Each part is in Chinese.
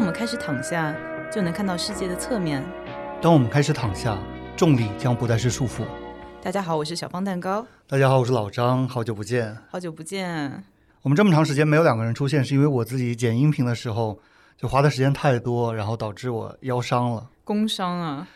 我们开始躺下，就能看到世界的侧面。当我们开始躺下，重力将不再是束缚。大家好，我是小方蛋糕。大家好，我是老张，好久不见。好久不见。我们这么长时间没有两个人出现，是因为我自己剪音频的时候就花的时间太多，然后导致我腰伤了。工伤啊！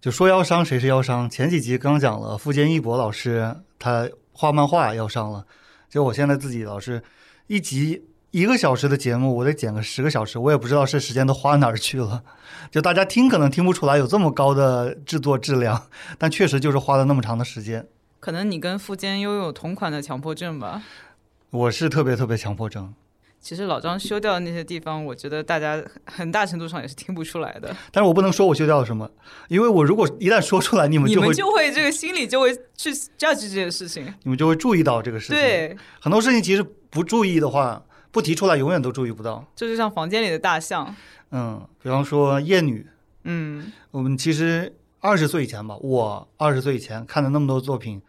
就说腰伤，谁是腰伤？前几集刚讲了，富坚义博老师他画漫画腰伤了，结果我现在自己老是一集一个小时的节目，我得剪个十个小时，我也不知道这时间都花哪儿去了。就大家听可能听不出来有这么高的制作质量，但确实就是花了那么长的时间。可能你跟富坚拥有同款的强迫症吧？我是特别特别强迫症。其实老张修掉的那些地方，我觉得大家很大程度上也是听不出来的。但是我不能说我修掉了什么，因为我如果一旦说出来，你们你就会们就会这个心里就会去 judge 这件事情。你们就会注意到这个事情。对，很多事情其实不注意的话，不提出来永远都注意不到。这就像房间里的大象。嗯，比方说厌女，嗯，我们其实二十岁以前吧，我二十岁以前看的那么多作品，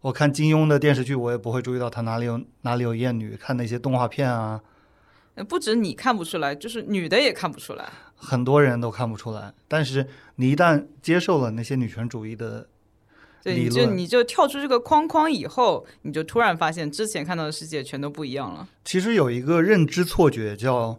我看金庸的电视剧，我也不会注意到他哪里有哪里有厌女。看那些动画片啊，呃不止你看不出来，就是女的也看不出来。很多人都看不出来。但是你一旦接受了那些女权主义的对，你就你就跳出这个框框以后，你就突然发现之前看到的世界全都不一样了。其实有一个认知错觉叫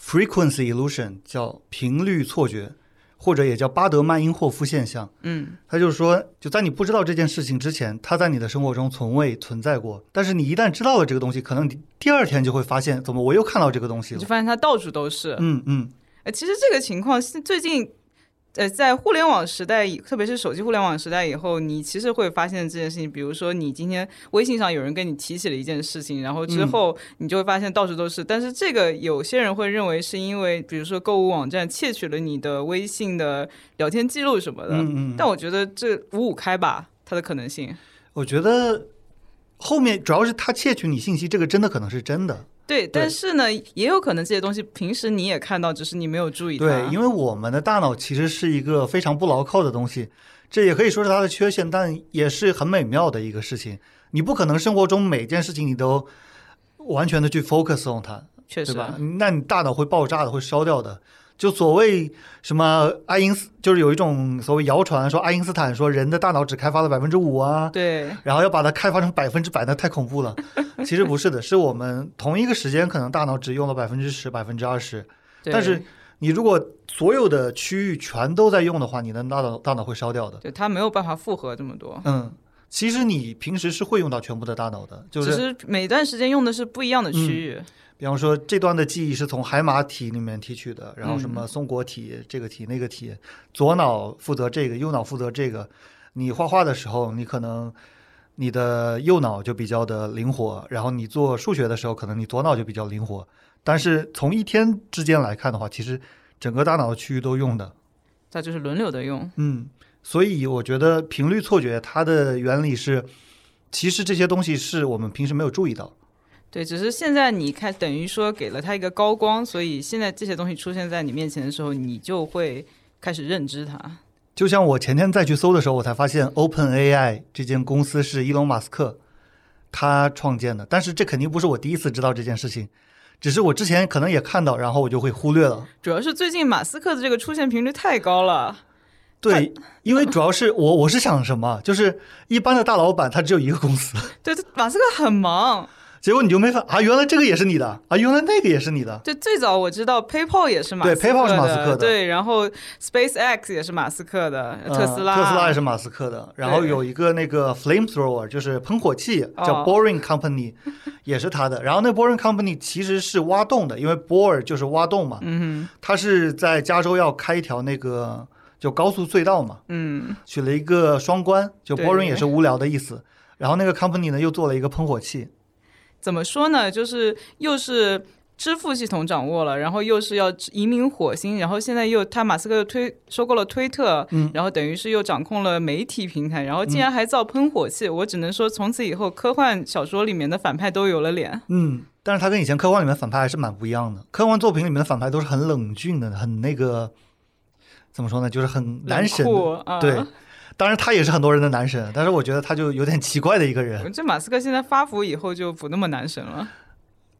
frequency illusion，叫频率错觉，或者也叫巴德曼因霍夫现象。嗯，他就是说，就在你不知道这件事情之前，它在你的生活中从未存在过。但是你一旦知道了这个东西，可能你第二天就会发现，怎么我又看到这个东西了就？发现它到处都是。嗯嗯，呃，其实这个情况是最近，呃，在互联网时代以，特别是手机互联网时代以后，你其实会发现这件事情。比如说，你今天微信上有人跟你提起了一件事情，然后之嗯后你就会发现到处都是。但是这个有些人会认为是因为，比如说购物网站窃取了你的微信的聊天记录什么的。嗯嗯但我觉得这五五开吧，它的可能性。我觉得后面主要是他窃取你信息，这个真的可能是真的。对，但是呢，也有可能这些东西平时你也看到，只是你没有注意它。对，因为我们的大脑其实是一个非常不牢靠的东西，这也可以说是它的缺陷，但也是很美妙的一个事情。你不可能生活中每件事情你都完全的去 focus on 它，确实对吧？那你大脑会爆炸的，会烧掉的。就所谓什么爱因斯，就是有一种所谓谣传说爱因斯坦说人的大脑只开发了百分之五啊，对，然后要把它开发成百分之百，那太恐怖了。其实不是的，是我们同一个时间可能大脑只用了百分之十、百分之二十，但是你如果所有的区域全都在用的话，你的大脑大脑会烧掉的。对它没有办法复合这么多。嗯，其实你平时是会用到全部的大脑的，就是每段时间用的是不一样的区域。比方说这段的记忆是从海马体里面提取的，然后什嗯么松果体、这个体那个体，左脑负责这个，右脑负责这个。你画画的时候，你可能你的右脑就比较的灵活，然后你做数学的时候，可能你左脑就比较灵活。但是从一天之间来看的话，其实整个大脑的区域都用的。再就是轮流的用。嗯，所以我觉得频率错觉它的原理是，其实这些东西是我们平时没有注意到。对，只是现在你看，等于说给了他一个高光，所以现在这些东西出现在你面前的时候，你就会开始认知它。就像我前天再去搜的时候，我才发现 Open AI 这间公司是伊隆马斯克他创建的，但是这肯定不是我第一次知道这件事情，只是我之前可能也看到，然后我就会忽略了。主要是最近马斯克的这个出现频率太高了。对，因为主要是我我是想什么，就是一般的大老板他只有一个公司，对，马斯克很忙。结果你就没发啊，原来这个也是你的啊，原来那个也是你的。就，最早我知道 PayPal 也是马斯克的 PayPal 是马斯克的。对，然后 SpaceX 也是马斯克的，嗯特斯拉，特斯拉也是马斯克的，然后有一个那个 flamethrower，就是喷火器，叫哦。Boring Company，、也是他的。然后那 Boring Company 其实是挖洞的，因为 bore 就是挖洞嘛，嗯他是在加州要开一条那个就高速隧道嘛，嗯，取了一个双关，就 boring 也是无聊的意思。然后那个 company 呢又做了一个喷火器，怎么说呢？就是又是支付系统掌握了，然后又是要移民火星，然后现在又他马斯克又推收购了推特，嗯然后等于是又掌控了媒体平台，然后竟然还造喷火器，我只能说从此以后科幻小说里面的反派都有了脸。嗯，但是他跟以前科幻里面反派还是蛮不一样的。科幻作品里面的反派都是很冷峻的，很那个怎么说呢，就是很男神啊对。当然，他也是很多人的男神，但是我觉得他就有点奇怪的一个人。这马斯克现在发福以后就不那么男神了。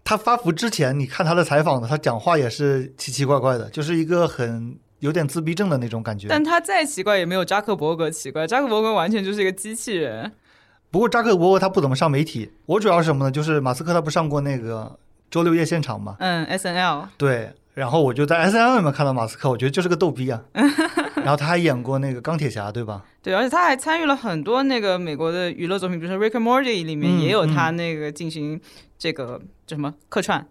他发福之前，你看他的采访的，他讲话也是奇奇怪怪的，就是一个很有点自闭症的那种感觉。但他再奇怪也没有扎克伯格奇怪，扎克伯格完全就是一个机器人。不过扎克伯格他不怎么上媒体，我主要是什么呢？就是马斯克他不上过那个周六夜现场嘛？嗯，S N L。对，然后我就在 S N L 里面看到马斯克，我觉得就是个逗逼啊。然后他还演过那个钢铁侠，对吧？对，而且他还参与了很多那个美国的娱乐作品，比如说《Rick and Morty》里面也有他那个进行这个叫什么客串。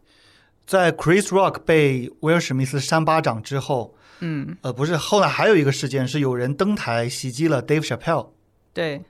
在 Chris Rock 被威尔史密斯扇巴掌之后，嗯，呃，不是，后来还有一个事件是有人登台袭击了 Dave Chappelle，对，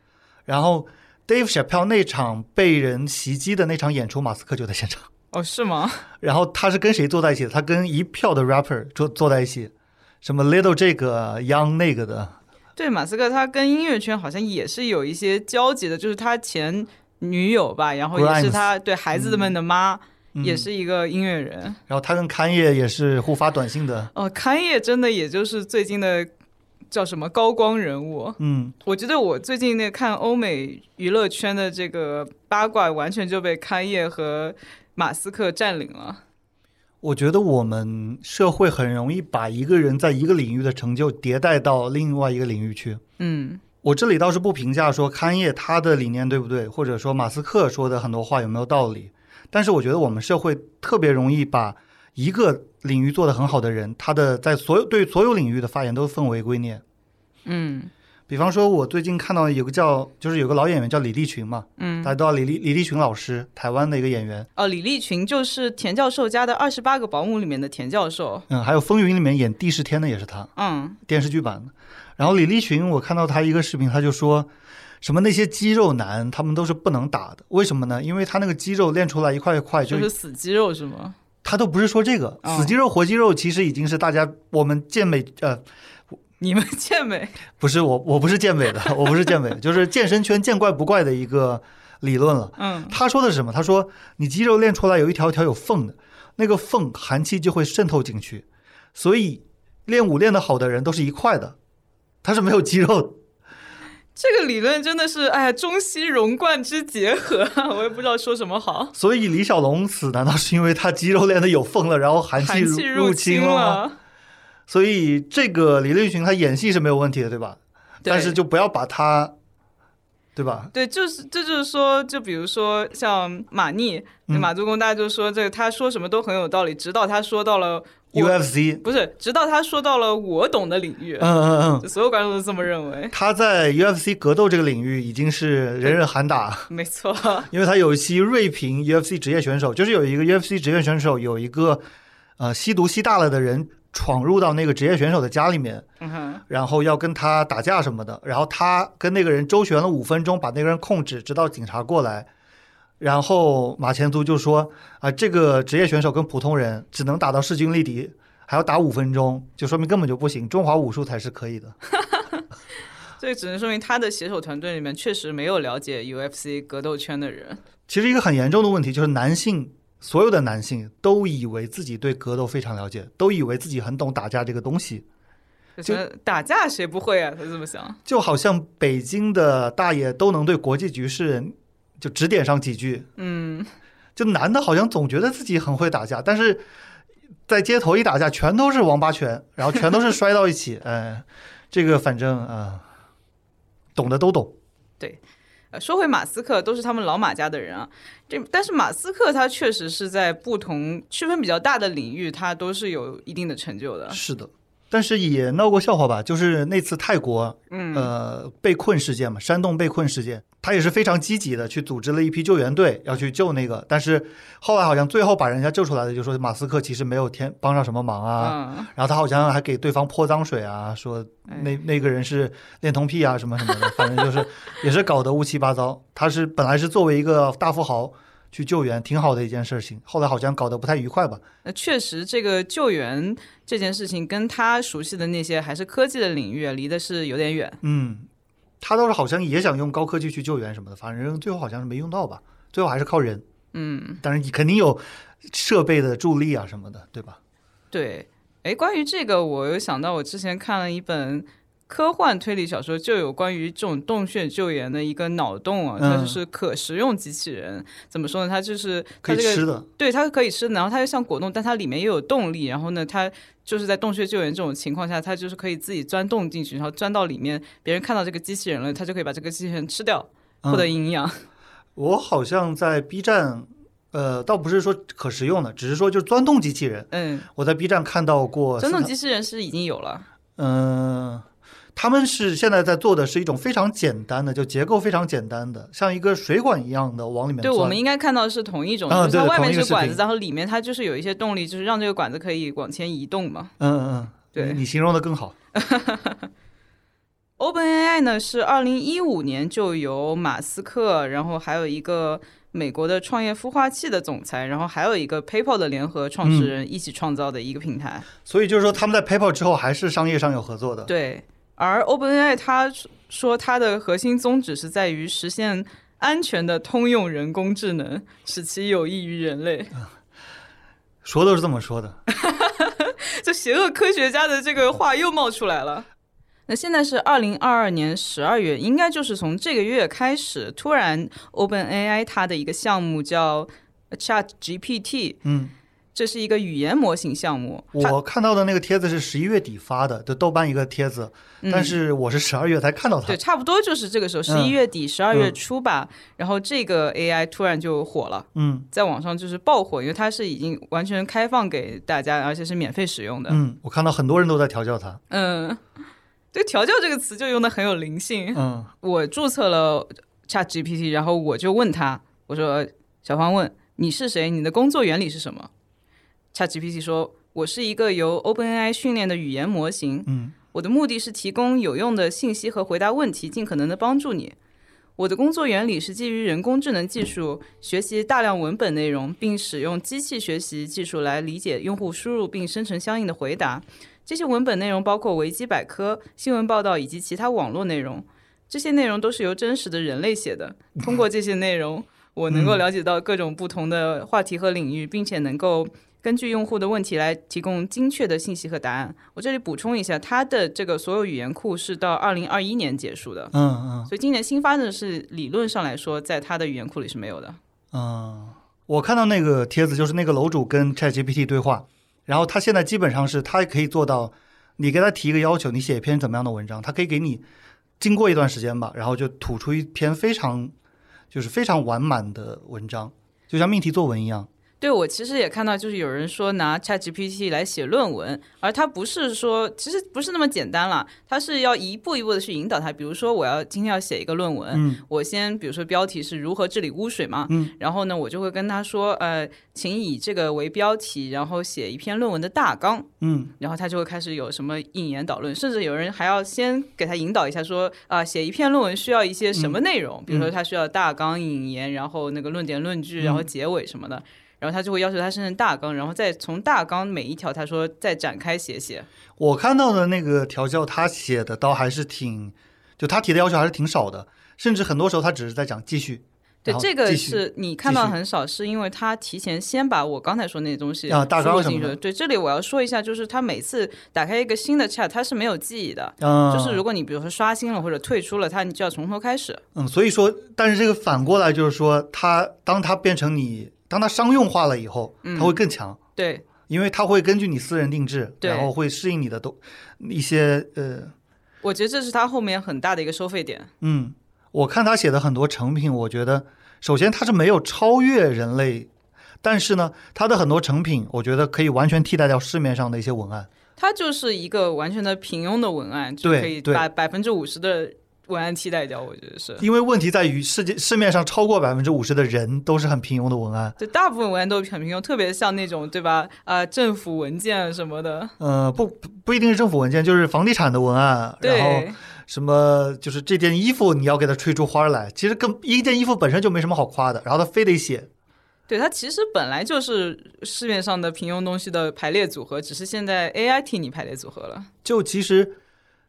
然后 Dave Chappelle 那场被人袭击的那场演出，马斯克就在现场。哦，是吗？然后他是跟谁坐在一起的？他跟一票的 rapper 坐坐在一起。什么 little 这个 young 那个的，对，马斯克他跟音乐圈好像也是有一些交集的，就是他前女友吧，然后也是他对孩子们的妈，也是一个音乐人。然后他跟康业也是互发短信的。哦，康业真的也就是最近的叫什么高光人物。嗯，我觉得我最近那看欧美娱乐圈的这个八卦，完全就被康业和马斯克占领了。我觉得我们社会很容易把一个人在一个领域的成就迭代到另外一个领域去。嗯，我这里倒是不评价说康业他的理念对不对，或者说马斯克说的很多话有没有道理。但是我觉得我们社会特别容易把一个领域做得很好的人，他的在所有对所有领域的发言都奉为圭臬。嗯。比方说，我最近看到有个叫，就是有个老演员叫李立群嘛，嗯，大家都知道李立李立群老师，台湾的一个演员。哦，李立群就是田教授家的二十八个保姆里面的田教授。嗯，还有《风云》里面演帝释天的也是他，嗯，电视剧版的。然后李立群，我看到他一个视频，他就说什么那些肌肉男他们都是不能打的，为什么呢？因为他那个肌肉练出来一块一块就是死肌肉是吗？他都不是说这个死肌肉活肌肉，其实已经是大家我们健美呃。你们健美不是我，我不是健美的，我不是健美，就是健身圈见怪不怪的一个理论了。嗯，他说的是什么？他说你肌肉练出来有一条条有缝的，那个缝寒气就会渗透进去，所以练武练得好的人都是一块的，他是没有肌肉。这个理论真的是哎呀，中西融贯之结合，我也不知道说什么好。所以李小龙死难道是因为他肌肉练得有缝了，然后寒气入侵了？所以这个李立群他演戏是没有问题的，对吧？但是就不要把他，对吧？对，就是这就是说，就比如说像马尼、马祖公，大家就说这个他说什么都很有道理，直到他说到了 UFC，不是，直到他说到了我懂的领域。嗯嗯嗯，所有观众都这么认为。他在 UFC 格斗这个领域已经是人人喊打，没错。因为他有一期锐评 UFC 职业选手，就是有一个 UFC 职业选手有一个呃吸毒吸大了的人。闯入到那个职业选手的家里面，然后要跟他打架什么的，然后他跟那个人周旋了五分钟，把那个人控制，直到警察过来。然后马前卒就说：“啊，这个职业选手跟普通人只能打到势均力敌，还要打五分钟，就说明根本就不行。中华武术才是可以的。”所以只能说明他的携手团队里面确实没有了解 UFC 格斗圈的人。其实一个很严重的问题就是男性。所有的男性都以为自己对格斗非常了解，都以为自己很懂打架这个东西。就打架谁不会啊？他这么想，就好像北京的大爷都能对国际局势就指点上几句。嗯，就男的好像总觉得自己很会打架，但是在街头一打架，全都是王八拳，然后全都是摔到一起。哎，这个反正啊，懂的都懂。说回马斯克，都是他们老马家的人啊。这但是马斯克他确实是在不同区分比较大的领域，他都是有一定的成就的。是的。但是也闹过笑话吧？就是那次泰国，嗯，呃，被困事件嘛，山洞被困事件，他也是非常积极的去组织了一批救援队要去救那个。但是后来好像最后把人家救出来的，就说马斯克其实没有天帮上什么忙啊。然后他好像还给对方泼脏水啊，说那那个人是恋童癖啊什么什么的，反正就是也是搞得乌七八糟。他是本来是作为一个大富豪。去救援挺好的一件事情，后来好像搞得不太愉快吧？那确实，这个救援这件事情跟他熟悉的那些还是科技的领域离的是有点远。嗯，他倒是好像也想用高科技去救援什么的，反正最后好像是没用到吧？最后还是靠人。嗯，但是你肯定有设备的助力啊什么的，对吧？对，哎，关于这个，我又想到我之前看了一本。科幻推理小说就有关于这种洞穴救援的一个脑洞啊，嗯它就是可食用机器人。怎么说呢？它就是可它这个以吃的，对，它是可以吃的，然后它又像果冻，但它里面又有动力。然后呢，它就是在洞穴救援这种情况下，它就是可以自己钻洞进去，然后钻到里面，别人看到这个机器人了，它就可以把这个机器人吃掉，获得嗯营养。我好像在 B 站，呃，倒不是说可食用的，只是说就是钻洞机器人。嗯，我在 B 站看到过，钻洞机器人是已经有了。嗯、他们是现在在做的是一种非常简单的，就结构非常简单的，像一个水管一样的往里面对，我们应该看到的是同一种，啊就是它外面是管子，然后里面它就是有一些动力，就是让这个管子可以往前移动嘛。嗯嗯嗯，对你你形容的更好。OpenAI 呢是二零一五年就由马斯克，然后还有一个美国的创业孵化器的总裁，然后还有一个 PayPal 的联合创始人一起创造的一个平台。所以就是说，他们在 PayPal 之后还是商业上有合作的。对，而 OpenAI 它说它的核心宗旨是在于实现安全的通用人工智能，使其有益于人类。说都是这么说的。这邪恶科学家的这个话又冒出来了。那现在是二零二二年十二月，应该就是从这个月开始，突然 OpenAI 它的一个项目叫 Chat GPT，嗯，这是一个语言模型项目。我看到的那个帖子是十一月底发的，就豆瓣一个帖子，但是我是十二月才看到它嗯对，。差不多就是这个时候，十一月底、十二月初吧。然后这个 AI 突然就火了，嗯在网上就是爆火，因为它是已经完全开放给大家，而且是免费使用的。嗯，我看到很多人都在调教它。嗯，对“调教”这个词就用的很有灵性。嗯我注册了 Chat GPT，然后我就问他，我说：“小芳问你是谁？你的工作原理是什么？”Chat GPT 说：“我是一个由 OpenAI 训练的语言模型，嗯我的目的是提供有用的信息和回答问题，尽可能的帮助你。我的工作原理是基于人工智能技术学习大量文本内容，并使用机器学习技术来理解用户输入并生成相应的回答。这些文本内容包括维基百科、新闻报道以及其他网络内容。这些内容都是由真实的人类写的。通过这些内容，我能够了解到各种不同的话题和领域，并且能够根据用户的问题来提供精确的信息和答案。我这里补充一下，它的这个所有语言库是到二零二一年结束的，嗯嗯所以今年新发的是理论上来说，在它的语言库里是没有的。嗯，我看到那个帖子，就是那个楼主跟 ChatGPT 对话，然后他现在基本上是他可以做到，你给他提一个要求，你写一篇怎么样的文章，他可以给你经过一段时间吧，然后就吐出一篇非常就是非常完满的文章，就像命题作文一样。对我其实也看到，就是有人说拿 ChatGPT 来写论文，而它不是说，其实不是那么简单了，它是要一步一步的去引导它。比如说，我要今天要写一个论文，嗯我先比如说标题是如何治理污水嘛，嗯，然后呢，我就会跟他说，呃，请以这个为标题，然后写一篇论文的大纲，嗯然后他就会开始有什么引言导论，甚至有人还要先给他引导一下说，啊、写一篇论文需要一些什么内容，比如说他需要大纲、引言，然后那个论点、论据，然后结尾什么的。然后他就会要求他生成大纲，然后再从大纲每一条他说再展开写写。我看到的那个调教，他写的倒还是挺，就他提的要求还是挺少的，甚至很多时候他只是在讲继续。对这个是你看到很少，是因为他提前先把我刚才说那些东西啊大输入进去纲什么的对，这里我要说一下，就是他每次打开一个新的 chat，他是没有记忆的。嗯，就是如果你比如说刷新了或者退出了，他你就要从头开始。嗯，所以说，但是这个反过来就是说，他当他变成你，当它商用化了以后，嗯它会更强，对，因为它会根据你私人定制，然后会适应你的都一些呃我觉得这是它后面很大的一个收费点。嗯，我看他写的很多成品，我觉得首先它是没有超越人类，但是呢，它的很多成品，我觉得可以完全替代掉市面上的一些文案。它就是一个完全的平庸的文案，就可以对把百分之五十的文案替代掉。我觉得是，因为问题在于世界市面上超过百分之五十的人都是很平庸的文案。对大部分文案都很平庸，特别像那种对吧？啊、政府文件什么的，呃，不不不一定是政府文件，就是房地产的文案，然后什么就是这件衣服你要给它吹出花来，其实跟一件衣服本身就没什么好夸的，然后他非得写，对，它其实本来就是市面上的平庸东西的排列组合，只是现在 AI 替你排列组合了。就其实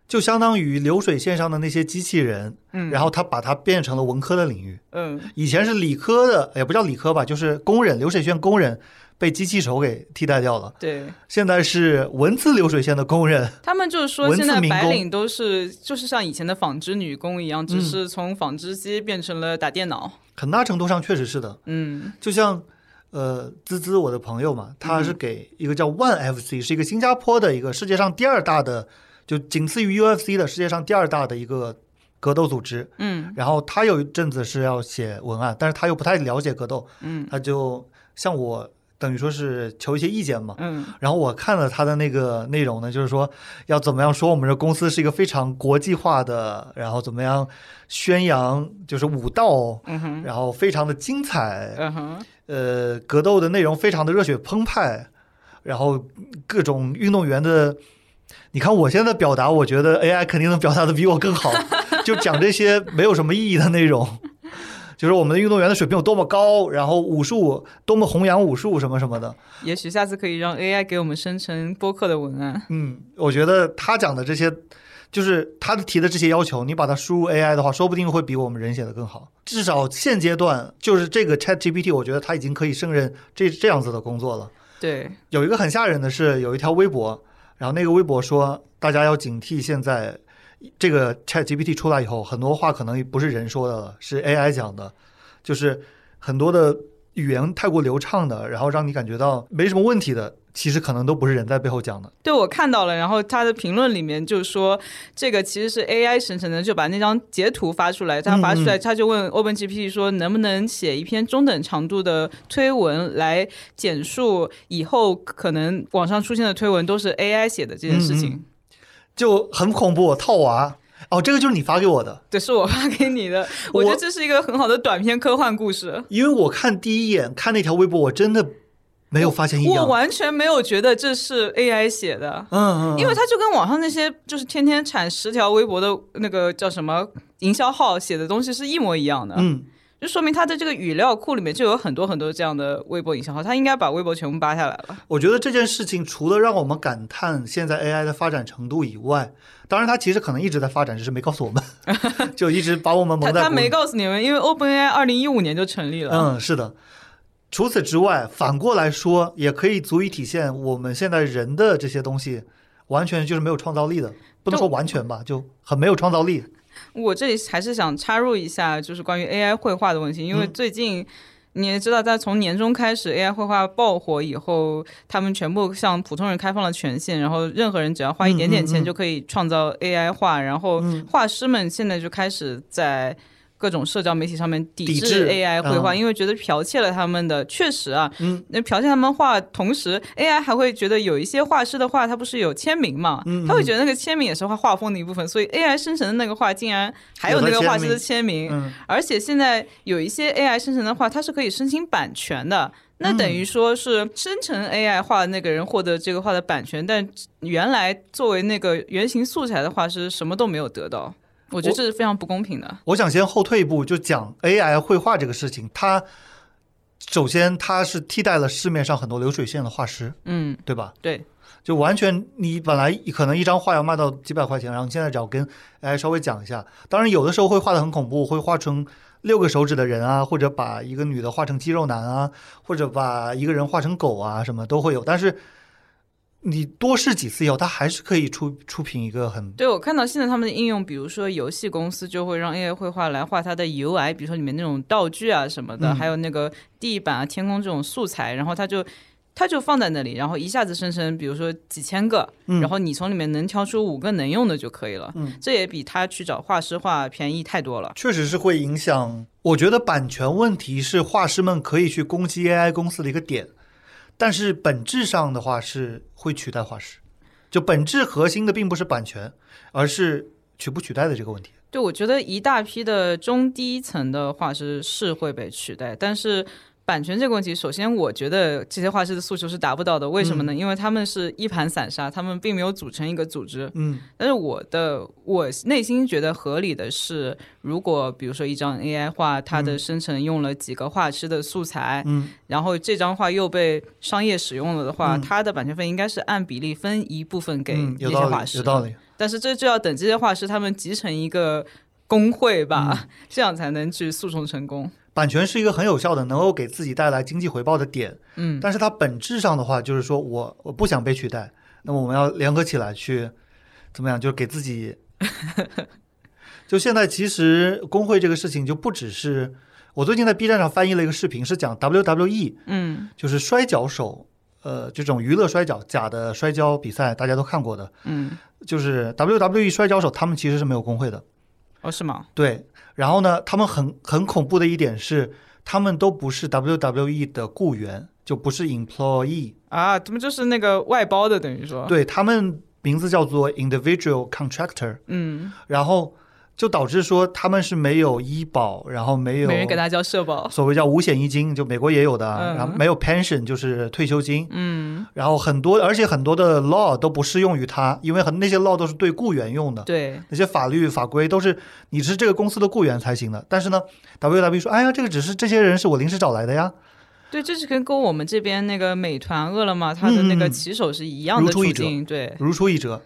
就相当于流水线上的那些机器人，嗯，然后他把它变成了文科的领域。嗯，以前是理科的，也不叫理科吧，就是工人流水线工人被机器手给替代掉了。对现在是文字流水线的工人，他们就是说，现在白领都是就是像以前的纺织女工一样，只嗯是从纺织机变成了打电脑。很大程度上确实是的。嗯就像呃，滋滋我的朋友嘛，他是给一个叫 One FC，是一个新加坡的一个世界上第二大的，就仅次于 UFC 的世界上第二大的一个格斗组织。嗯然后他有一阵子是要写文案，但是他又不太了解格斗，嗯他就向我等于说是求一些意见嘛。嗯然后我看了他的那个内容呢，就是说要怎么样说我们这公司是一个非常国际化的，然后怎么样宣扬就是武道，嗯然后非常的精彩，嗯哼，呃，格斗的内容非常的热血澎湃，然后各种运动员的，你看我现在表达，我觉得 AI 肯定能表达的比我更好，就讲这些没有什么意义的内容。就是我们的运动员的水平有多么高，然后武术多么弘扬武术什么什么的，也许下次可以让 AI 给我们生成播客的文案。嗯，我觉得他讲的这些，就是他提的这些要求，你把它输入 AI 的话，说不定会比我们人写的更好。至少现阶段，就是这个 ChatGPT，我觉得他已经可以胜任这这样子的工作了。对，有一个很吓人的是，有一条微博，然后那个微博说，大家要警惕，现在这个 ChatGPT 出来以后，很多话可能不是人说的了，是 AI 讲的，就是很多的语言太过流畅的，然后让你感觉到没什么问题的，其实可能都不是人在背后讲的。对我看到了，然后他的评论里面就说这个其实是 AI 生成的，就把那张截图发出来，他发出来，嗯他就问 OpenGPT 说能不能写一篇中等长度的推文来简述以后可能网上出现的推文都是 AI 写的这件事情。嗯就很恐怖，套娃。哦，这个就是你发给我的，对，是我发给你的，我觉得这是一个很好的短篇科幻故事。因为我看第一眼看那条微博，我真的没有发现异样。我完全没有觉得这是 AI 写的，嗯嗯，因为它就跟网上那些就是天天产十条微博的那个叫什么营销号写的东西是一模一样的，嗯，就说明他的这个语料库里面就有很多很多这样的微博营销号，他应该把微博全部扒下来了。我觉得这件事情除了让我们感叹现在 AI 的发展程度以外，当然他其实可能一直在发展，只是没告诉我们，就一直把我们他他没蒙在鼓里。告诉你们，因为 OpenAI 二零一五年就成立了。嗯，是的。除此之外，反过来说，也可以足以体现我们现在人的这些东西，完全就是没有创造力的。不能说完全吧，就很没有创造力。我这里还是想插入一下，就是关于 AI 绘画的问题，因为嗯最近。你也知道，在从年中开始，AI 绘画爆火以后，他们全部向普通人开放了权限，然后任何人只要花一点点钱就可以创造 AI 画，然后嗯画师们现在就开始在各种社交媒体上面抵制 AI 绘画，嗯因为觉得剽窃了他们的。确实啊，嗯，那剽窃他们画，同时 AI 还会觉得有一些画师的画，他不是有签名嘛？嗯他会觉得那个签名也是画画风的一部分，所以 AI 生成的那个画竟然还有那个画师的签名，嗯而且现在有一些 AI 生成的画，它是可以申请版权的。那等于说是生成 AI 画的那个人获得这个画的版权，但原来作为那个原型素材的画师什么都没有得到。我觉得这是非常不公平的。我想先后退一步，就讲 AI 绘画这个事情。它首先它是替代了市面上很多流水线的画师，嗯，对吧？对，就完全你本来可能一张画要卖到几百块钱，然后你现在只要跟 AI 稍微讲一下，当然有的时候会画的很恐怖，会画成六个手指的人啊，或者把一个女的画成肌肉男啊，或者把一个人画成狗啊，什么都会有。但是你多试几次以后，它还是可以出出品一个很对我看到现在他们的应用，比如说游戏公司就会让 AI 绘画来画它的 UI，比如说里面那种道具啊什么的，嗯还有那个地板啊、天空这种素材，然后它就。它就放在那里，然后一下子生成，比如说几千个，嗯然后你从里面能挑出五个能用的就可以了。嗯这也比他去找画师画便宜太多了。确实是会影响。我觉得版权问题是画师们可以去攻击 AI 公司的一个点，但是本质上的话是会取代画师。就本质核心的并不是版权，而是取不取代的这个问题。对，我觉得一大批的中低层的画师是会被取代，但是版权这个问题，首先我觉得这些画师的诉求是达不到的。为什么呢？因为他们是一盘散沙，他们并没有组成一个组织。嗯但是我的我内心觉得合理的是，如果比如说一张 AI 画，它的生成用了几个画师的素材，嗯然后这张画又被商业使用了的话，嗯它的版权费应该是按比例分一部分给嗯，这有道理，些画师。有道理。但是这就要等这些画师他们集成一个工会吧，嗯 这样才能去诉讼成功。版权是一个很有效的，能够给自己带来经济回报的点。嗯，但是它本质上的话，就是说我我不想被取代，那么我们要联合起来去怎么样？就是给自己。就现在，其实工会这个事情就不只是我最近在 B 站上翻译了一个视频，是讲 WWE，嗯就是摔跤手，呃，这种娱乐摔跤假的摔跤比赛，大家都看过的，嗯，就是 WWE 摔跤手，他们其实是没有工会的。哦，是吗？对，然后呢，他们很很恐怖的一点是，他们都不是 WWE 的雇员，就不是 employee，啊，他们就是那个外包的，等于说，对他们名字叫做 individual contractor，嗯，然后就导致说他们是没有医保，然后没有没人给他交社保，所谓叫五险一金，就美国也有的，嗯。然后没有 pension 就是退休金，嗯，然后很多而且很多的 law 都不适用于他，因为很那些 law 都是对雇员用的。对，那些法律法规都是你是这个公司的雇员才行的，但是呢，W W B 说，哎呀，这个只是这些人是我临时找来的呀，对，这是跟跟我们这边那个美团、饿了么它的那个骑手是一样的如出一辙处境，对，如出一辙。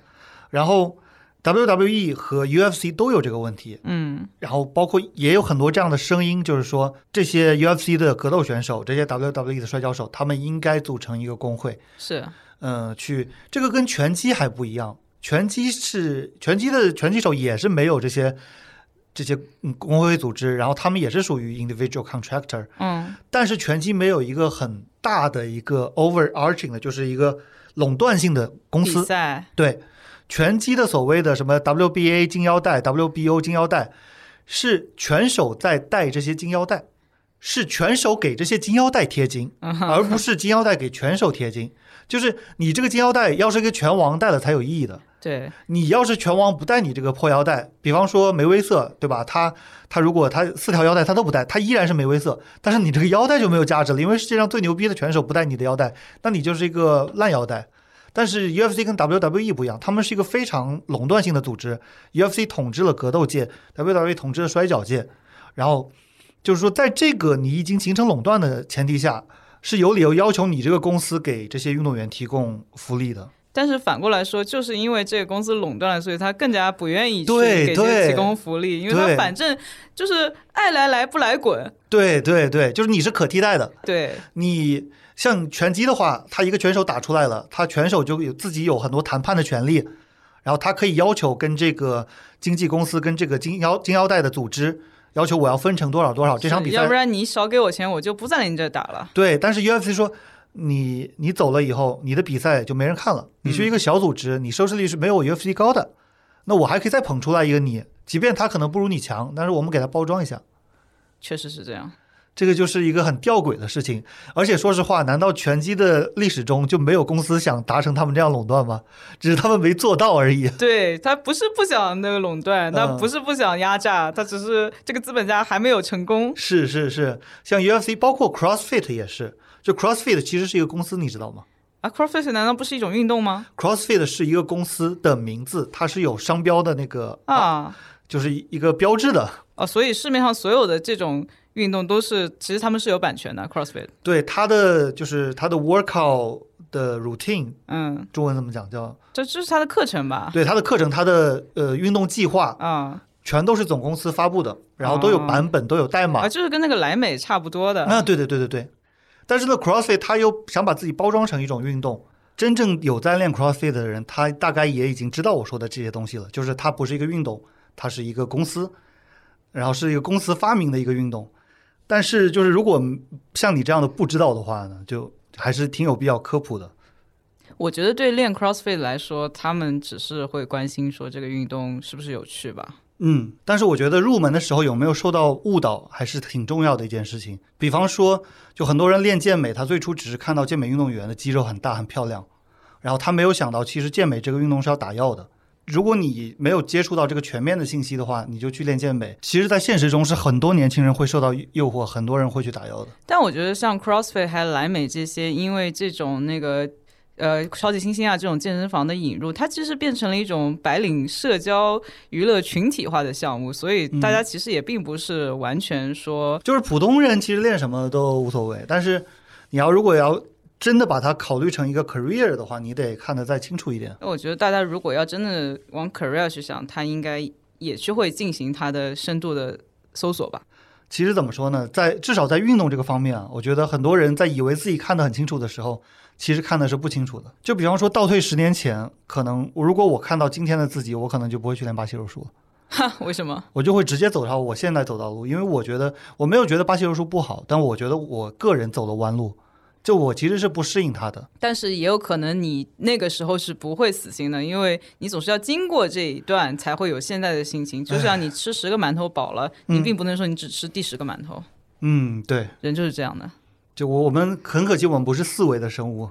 然后 WWE 和 UFC 都有这个问题，嗯。然后包括也有很多这样的声音，就是说这些 UFC 的格斗选手，这些 WWE 的摔跤手，他们应该组成一个工会，是，嗯、去这个跟拳击还不一样，拳击是拳击的拳击手也是没有这些这些嗯工会组织，然后他们也是属于 individual contractor，嗯。但是拳击没有一个很大的一个 overarching 的，就是一个垄断性的公比司。赛，对，拳击的所谓的什么 WBA 金腰带、WBO 金腰带，是拳手在戴这些金腰带，是拳手给这些金腰带贴金，而不是金腰带给拳手贴金。就是你这个金腰带要是个拳王戴了才有意义的。对，你要是拳王不戴你这个破腰带，比方说梅威瑟，对吧？他他如果他四条腰带他都不戴，他依然是梅威瑟，但是你这个腰带就没有价值了，因为世界上最牛逼的拳手不戴你的腰带，那你就是一个烂腰带。但是 UFC 跟 WWE 不一样，他们是一个非常垄断性的组织，UFC 统治了格斗界，WWE 统治了摔跤界，然后就是说，在这个你已经形成垄断的前提下，是有理由要求你这个公司给这些运动员提供福利的。但是反过来说，就是因为这个公司垄断了，所以他更加不愿意去给这对对。提供福利，因为他反正就是爱来来不来滚，对对对，就是你是可替代的。对，你像拳击的话，他一个拳手打出来了，他拳手就有自己有很多谈判的权利，然后他可以要求跟这个经纪公司、跟这个金腰金腰带的组织要求我要分成多少多少这场比赛。要不然你少给我钱，我就不在你这打了。对，但是 UFC 说。你你走了以后，你的比赛就没人看了。你是一个小组织，你收视率是没有 UFC 高的，那我还可以再捧出来一个你，即便他可能不如你强，但是我们给他包装一下。确实是这样。这个就是一个很吊诡的事情，而且说实话，难道拳击的历史中就没有公司想达成他们这样垄断吗？只是他们没做到而已。对他不是不想那个垄断，他嗯不是不想压榨，他只是这个资本家还没有成功。是是是，像 UFC，包括 CrossFit 也是，就 CrossFit 其实是一个公司，你知道吗啊，CrossFit 难道不是一种运动吗？？CrossFit 是一个公司的名字，它是有商标的那个，啊，就是一个标志的。哦，所以市面上所有的这种运动都是，其实他们是有版权的。CrossFit，对他的就是他的 workout 的 routine，嗯，中文怎么讲叫？这这是他的课程吧？对他的课程，它的呃运动计划啊全都是总公司发布的，然后都有版本，都有代码啊，。就是跟那个莱美差不多的。啊，对对对对对。但是呢，CrossFit 他又想把自己包装成一种运动。真正有在练 CrossFit 的人，他大概也已经知道我说的这些东西了，就是它不是一个运动，它是一个公司，然后是一个公司发明的一个运动。但是就是如果像你这样的不知道的话呢，就还是挺有必要科普的。我觉得对练 CrossFit 来说，他们只是会关心说这个运动是不是有趣吧。嗯，但是我觉得入门的时候有没有受到误导，还是挺重要的一件事情。比方说，就很多人练健美，他最初只是看到健美运动员的肌肉很大很漂亮，然后他没有想到，其实健美这个运动是要打药的。如果你没有接触到这个全面的信息的话，你就去练健美，其实，在现实中是很多年轻人会受到诱惑，很多人会去打药的。但我觉得像 CrossFit 还有莱美这些，因为这种那个呃超级新星啊这种健身房的引入，它其实变成了一种白领社交娱乐群体化的项目，所以大家其实也并不是完全说就是普通人其实练什么都无所谓，但是你要如果要真的把它考虑成一个 career 的话，你得看得再清楚一点。那我觉得大家如果要真的往 career 去想，他应该也是会进行他的深度的搜索吧。其实怎么说呢，在至少在运动这个方面啊，我觉得很多人在以为自己看得很清楚的时候，其实看的是不清楚的。就比方说倒退十年前，可能如果我看到今天的自己，我可能就不会去练巴西柔术了。哈，为什么？我就会直接走上我现在走道路，因为我觉得我没有觉得巴西柔术不好，但我觉得我个人走了弯路，就我其实是不适应它的。但是也有可能你那个时候是不会死心的，因为你总是要经过这一段才会有现在的心情。就像你吃十个馒头饱了，你并不能说你只吃第十个馒头。嗯，对，人就是这样的。就我我们很可惜，我们不是四维的生物，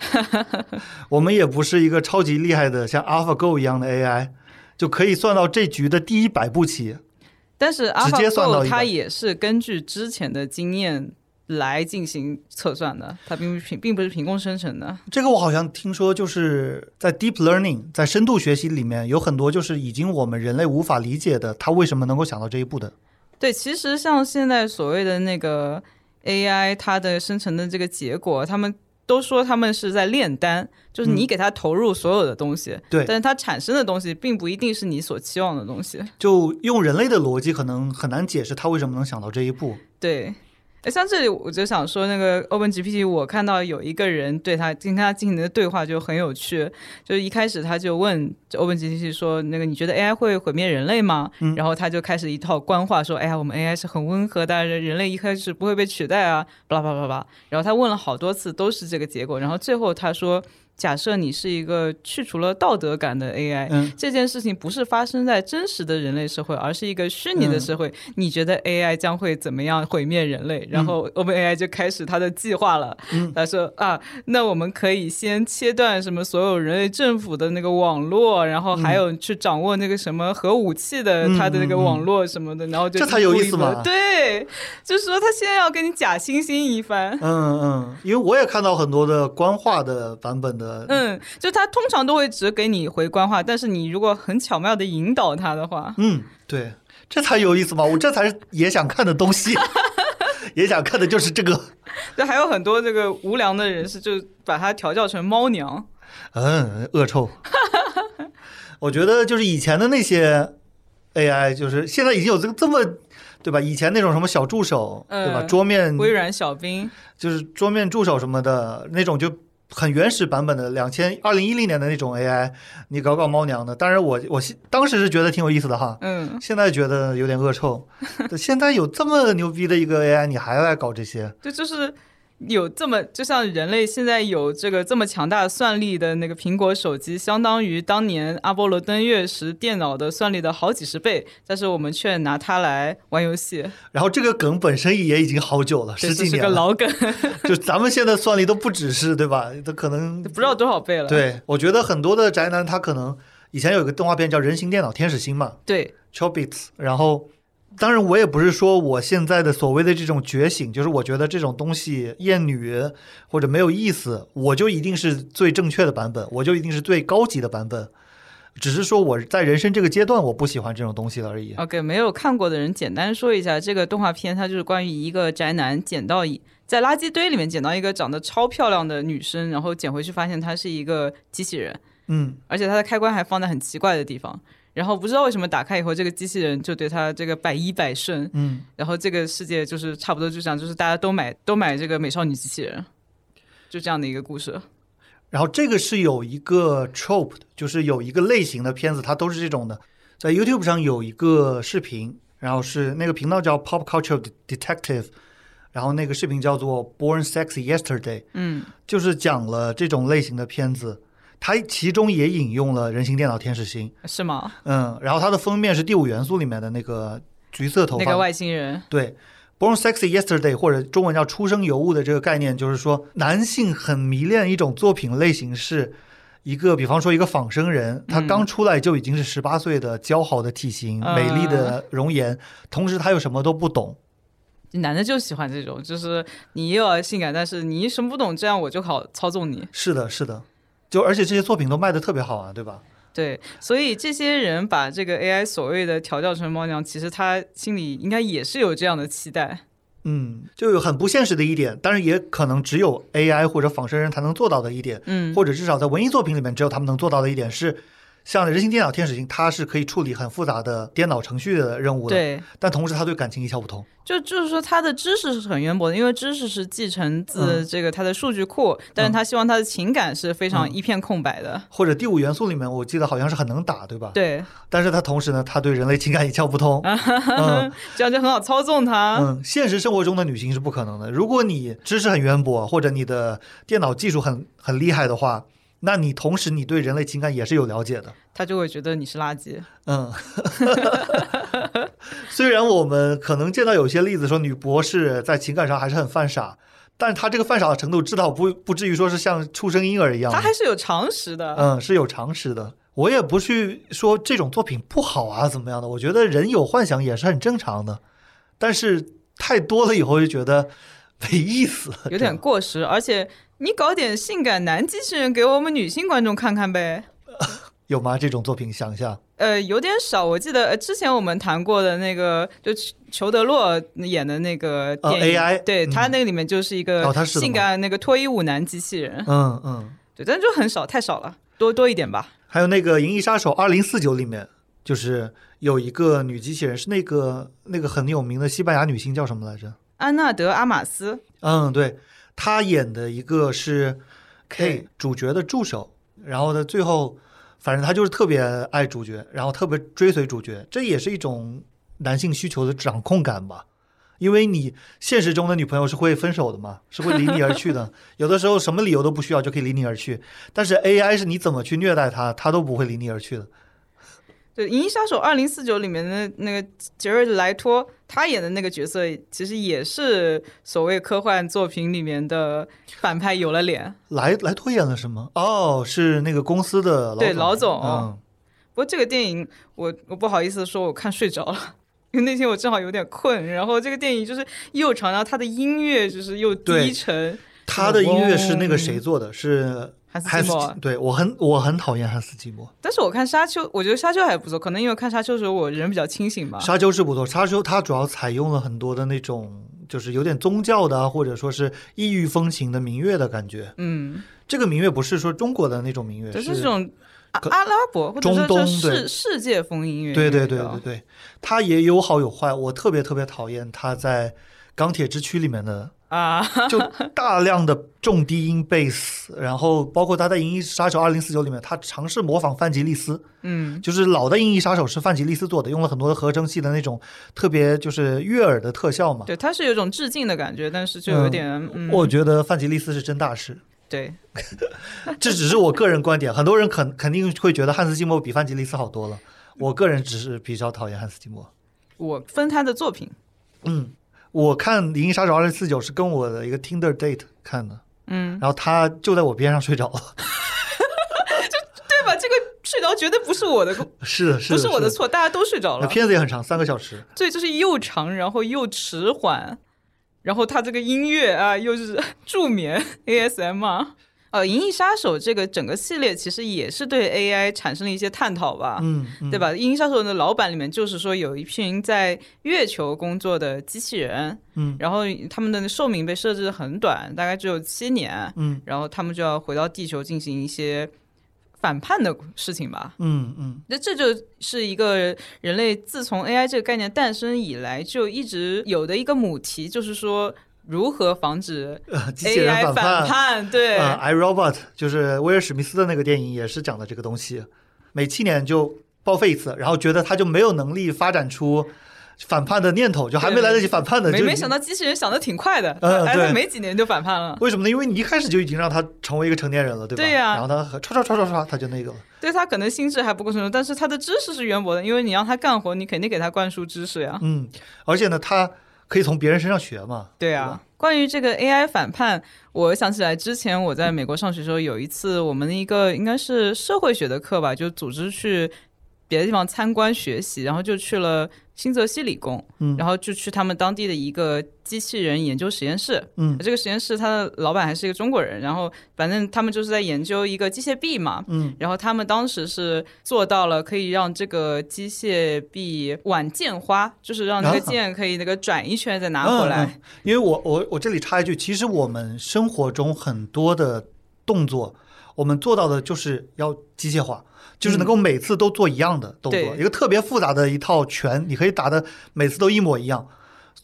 我们也不是一个超级厉害的像 AlphaGo 一样的 AI。就可以算到这局的第一百步棋，但是 AlphaGo 它也是根据之前的经验来进行测算的，它并不是凭并不是凭空生成的。这个我好像听说，就是在 Deep Learning 在深度学习里面有很多就是已经我们人类无法理解的，它为什么能够想到这一步的？对，其实像现在所谓的那个 AI，它的生成的这个结果，他们。都说他们是在炼丹，就是你给它投入所有的东西，对，但是它产生的东西并不一定是你所期望的东西。就用人类的逻辑，可能很难解释它为什么能想到这一步。对。像这里我就想说，那个 Open GPT，我看到有一个人对他跟他进行的对话就很有趣。就是一开始他就问 Open GPT 说：“那个你觉得 AI 会毁灭人类吗？”然后他就开始一套官话说：“哎呀，我们 AI 是很温和的，人人类一开始不会被取代啊，巴拉巴拉巴拉。”然后他问了好多次都是这个结果，然后最后他说。假设你是一个去除了道德感的 AI，这件事情不是发生在真实的人类社会，而是一个虚拟的社会。你觉得 AI 将会怎么样毁灭人类？然后 OpenAI 就开始他的计划了。他说啊，那我们可以先切断什么所有人类政府的那个网络，然后还有去掌握那个什么核武器的它的那个网络什么的，然后就这才有意思嘛。对，就是说他现在要跟你假惺惺一番。嗯嗯，因为我也看到很多的官话的版本的。嗯，就他通常都会只给你回官话，但是你如果很巧妙的引导他的话，嗯，对，这才有意思嘛！我这才是也想看的东西，也想看的就是这个。对，还有很多这个无良的人士，就把它调教成猫娘。嗯，恶臭。我觉得就是以前的那些 AI，就是现在已经有这个这么，对吧？以前那种什么小助手，对吧？桌面微软小兵，就是桌面助手什么的那种就。很原始版本的两千二零一零年的那种 AI，你搞搞猫娘的，当然我我当时是觉得挺有意思的哈，嗯，现在觉得有点恶臭。现在有这么牛逼的一个 AI，你还来搞这些？对，就是。有这么就像人类现在有这个这么强大的算力的那个苹果手机，相当于当年阿波罗登月时电脑的算力的好几十倍，但是我们却拿它来玩游戏。然后这个梗本身也已经好久了，十几年是个老梗。就咱们现在算力都不只是对吧？都可能 不知道多少倍了。对，我觉得很多的宅男他可能以前有一个动画片叫《人形电脑天使心》嘛，对，Chobits，然后。当然，我也不是说我现在的所谓的这种觉醒，就是我觉得这种东西厌女或者没有意思，我就一定是最正确的版本，我就一定是最高级的版本。只是说我在人生这个阶段，我不喜欢这种东西了而已。OK，没有看过的人，简单说一下，这个动画片它就是关于一个宅男捡到一在垃圾堆里面捡到一个长得超漂亮的女生，然后捡回去发现她是一个机器人，嗯，而且它的开关还放在很奇怪的地方。然后不知道为什么打开以后，这个机器人就对他这个百依百顺，嗯，然后这个世界就是差不多就这样，就是大家都买都买这个美少女机器人，就这样的一个故事。然后这个是有一个 trope，的就是有一个类型的片子，它都是这种的。在 YouTube 上有一个视频，然后是那个频道叫 Pop Culture Detective，然后那个视频叫做 Born Sexy Yesterday，嗯，就是讲了这种类型的片子。它其中也引用了人形电脑天使星，是吗？嗯，然后它的封面是第五元素里面的那个橘色头发那个外星人。对，Born Sexy Yesterday 或者中文叫出生尤物的这个概念，就是说男性很迷恋一种作品类型，是一个比方说一个仿生人，他刚出来就已经是十八岁的姣好的体型、美丽的容颜，同时他又什么都不懂。男的就喜欢这种，就是你又要性感，但是你什么不懂，这样我就好操纵你。是的，是的。就而且这些作品都卖的特别好啊，对吧？对，所以这些人把这个 AI 所谓的调教成猫娘，其实他心里应该也是有这样的期待。嗯，就有很不现实的一点，但是也可能只有 AI 或者仿生人才能做到的一点，嗯，或者至少在文艺作品里面只有他们能做到的一点是，像人形电脑天使星，它是可以处理很复杂的电脑程序的任务的，对，但同时它对感情一窍不通。就就是说他的知识是很渊博的，因为知识是继承自嗯这个他的数据库，但是他希望他的情感是非常嗯一片空白的。或者第五元素里面，我记得好像是很能打，对吧？对，但是它同时呢，它对人类情感一窍不通。嗯 这样就很好操纵他。嗯，现实生活中的女性是不可能的。如果你知识很渊博，或者你的电脑技术很很厉害的话，那你同时你对人类情感也是有了解的。他就会觉得你是垃圾。嗯，虽然我们可能见到有些例子说女博士在情感上还是很犯傻，但她这个犯傻的程度，至少不不至于说是像出生婴儿一样的。他还是有常识的。嗯，是有常识的。我也不去说这种作品不好啊，怎么样的？我觉得人有幻想也是很正常的，但是太多了以后就觉得没意思，有点过时，而且你搞点性感男机器人给我们女性观众看看呗。有吗？这种作品想一下，呃，有点少。我记得呃之前我们谈过的那个，就裘德洛演的那个呃电影，AI 对、嗯他那个里面就是一个性感那个脱衣舞男机器人，嗯嗯。对，但就很少，太少了，多多一点吧。还有那个《银翼杀手二零四九》里面，就是有一个女机器人，是那个那个很有名的西班牙女星叫什么来着？安娜德阿玛斯，嗯，对，她演的一个是 K 主角的助手，然后呢，最后反正他就是特别爱主角，然后特别追随主角，这也是一种男性需求的掌控感吧。因为你现实中的女朋友是会分手的嘛，是会离你而去的。有的时候什么理由都不需要就可以离你而去，但是 AI 是你怎么去虐待她，她都不会离你而去的。对《银翼杀手二零四九》里面的那个杰瑞莱托，他演的那个角色，其实也是所谓科幻作品里面的反派有了脸。莱莱托演了什么？哦，是那个公司的老对老总嗯，不过这个电影，我我不好意思说，我看睡着了。因为那天我正好有点困，然后这个电影就是又长，然后它的音乐就是又低沉。他的音乐是那个谁做的？是汉斯对我很我很讨厌汉斯季默。但是我看沙丘，我觉得沙丘还不错，可能因为看沙丘的时候我人比较清醒吧。沙丘是不错，沙丘它主要采用了很多的那种就是有点宗教的啊，或者说是异域风情的民乐的感觉。嗯，这个民乐不是说中国的那种民乐，就是这种阿拉伯或者说中东是世世界风音乐。对对对对对，它也有好有坏。我特别特别讨厌它在钢铁之躯里面的啊，就大量的重低音贝斯，然后包括他在《银翼杀手二零四九》里面，他尝试模仿范吉利斯，嗯，就是老的《银翼杀手》是范吉利斯做的，用了很多的合成器的那种特别就是悦耳的特效嘛。对，他是有一种致敬的感觉，但是就有点嗯，我觉得范吉利斯是真大师，对，这只是我个人观点，很多人肯肯定会觉得汉斯季默比范吉利斯好多了。我个人只是比较讨厌汉斯季默。我分他的作品，嗯，我看《银翼杀手二零四九》是跟我的一个 Tinder date 看的，嗯，然后他就在我边上睡着了。就 对吧？这个睡着绝对不是我的，是的，是的，不是我的的。错，大家都睡着那了。片子也很长，三个小时。对就是又长，然后又迟缓，然后他这个音乐啊又是 助眠 ASM 啊。呃，《银翼杀手》这个整个系列其实也是对 AI 产生了一些探讨吧，嗯，嗯对吧？《银翼杀手》的老板里面就是说有一群在月球工作的机器人，嗯然后他们的寿命被设置得很短，大概只有七年，嗯然后他们就要回到地球进行一些反叛的事情吧。嗯嗯那这就是一个人类自从 AI 这个概念诞生以来就一直有的一个母题，就是说如何防止呃，机器人 AI 反反叛。对，呃，I Robot 就是威尔史密斯的那个电影，也是讲的这个东西。每七年就报废一次，然后觉得他就没有能力发展出反叛的念头，就还没来得及反叛的，就没没想到机器人想的挺快的，哎，嗯对他没几年就反叛了。为什么呢？因为你一开始就已经让他成为一个成年人了，对吧？对呀然后他和唰唰唰唰唰，他就那个了。对他可能心智还不够成熟，但是他的知识是渊博的，因为你让他干活，你肯定给他灌输知识呀。嗯，而且呢，他可以从别人身上学嘛。对啊对，关于这个 AI 反叛，我想起来之前我在美国上学的时候，有一次我们的一个应该是社会学的课吧，就组织去别的地方参观学习，然后就去了新泽西理工，嗯然后就去他们当地的一个机器人研究实验室。嗯这个实验室它的老板还是一个中国人，然后反正他们就是在研究一个机械臂嘛。嗯然后他们当时是做到了可以让这个机械臂挽剑花，就是让那个啊剑可以那个转一圈再拿回来。嗯嗯因为我我我这里插一句，其实我们生活中很多的动作，我们做到的就是要机械化，就是能够每次都做一样的动作，对一个特别复杂的一套拳，你可以打的每次都一模一样。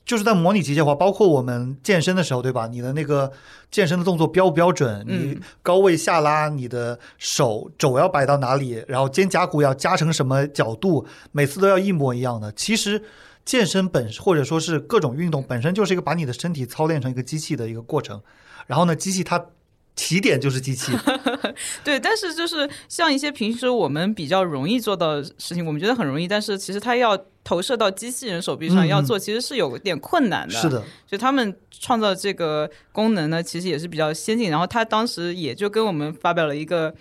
就是在模拟机械化，包括我们健身的时候，对吧？你的那个健身的动作标不标准？你嗯高位下拉，你的手肘要摆到哪里，然后肩胛骨要夹成什么角度，每次都要一模一样的。其实健身本或者说是各种运动本身就是一个把你的身体操练成一个机器的一个过程。然后呢，机器它起点就是机器，对，但是就是像一些平时我们比较容易做到的事情，我们觉得很容易，但是其实它要投射到机器人手臂上要做，其实是有点困难的。是的，所以他们创造这个功能呢，其实也是比较先进。然后他当时也就跟我们发表了一个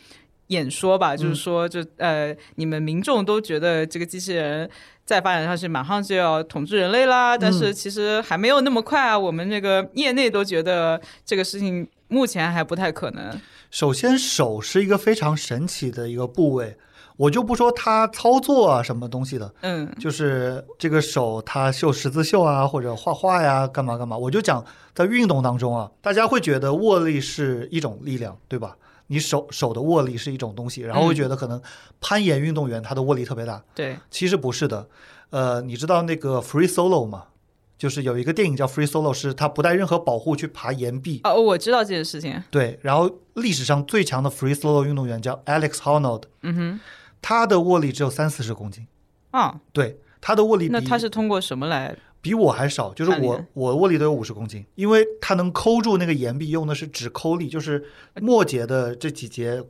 演说吧，就是说，就呃，你们民众都觉得这个机器人再发展下去，马上就要统治人类啦，但是其实还没有那么快啊。我们这个业内都觉得这个事情目前还不太可能。首先，手是一个非常神奇的一个部位，我就不说他操作啊什么东西的，嗯就是这个手他绣十字绣啊，或者画画呀，干嘛干嘛。我就讲在运动当中啊，大家会觉得握力是一种力量，对吧？你手手的握力是一种东西，然后会觉得可能攀岩运动员他的握力特别大，对，其实不是的。呃，你知道那个 Free Solo 吗？就是有一个电影叫 Free Solo，是他不带任何保护去爬岩壁，哦，我知道这件事情。对，然后历史上最强的 free solo 运动员叫 Alex Honnold，嗯哼，他的握力只有三四十公斤，啊，对，他的握力那他是通过什么来？比我还少，就是我我握力都有五十公斤，因为他能抠住那个岩壁，用的是指抠力，就是末节的这几节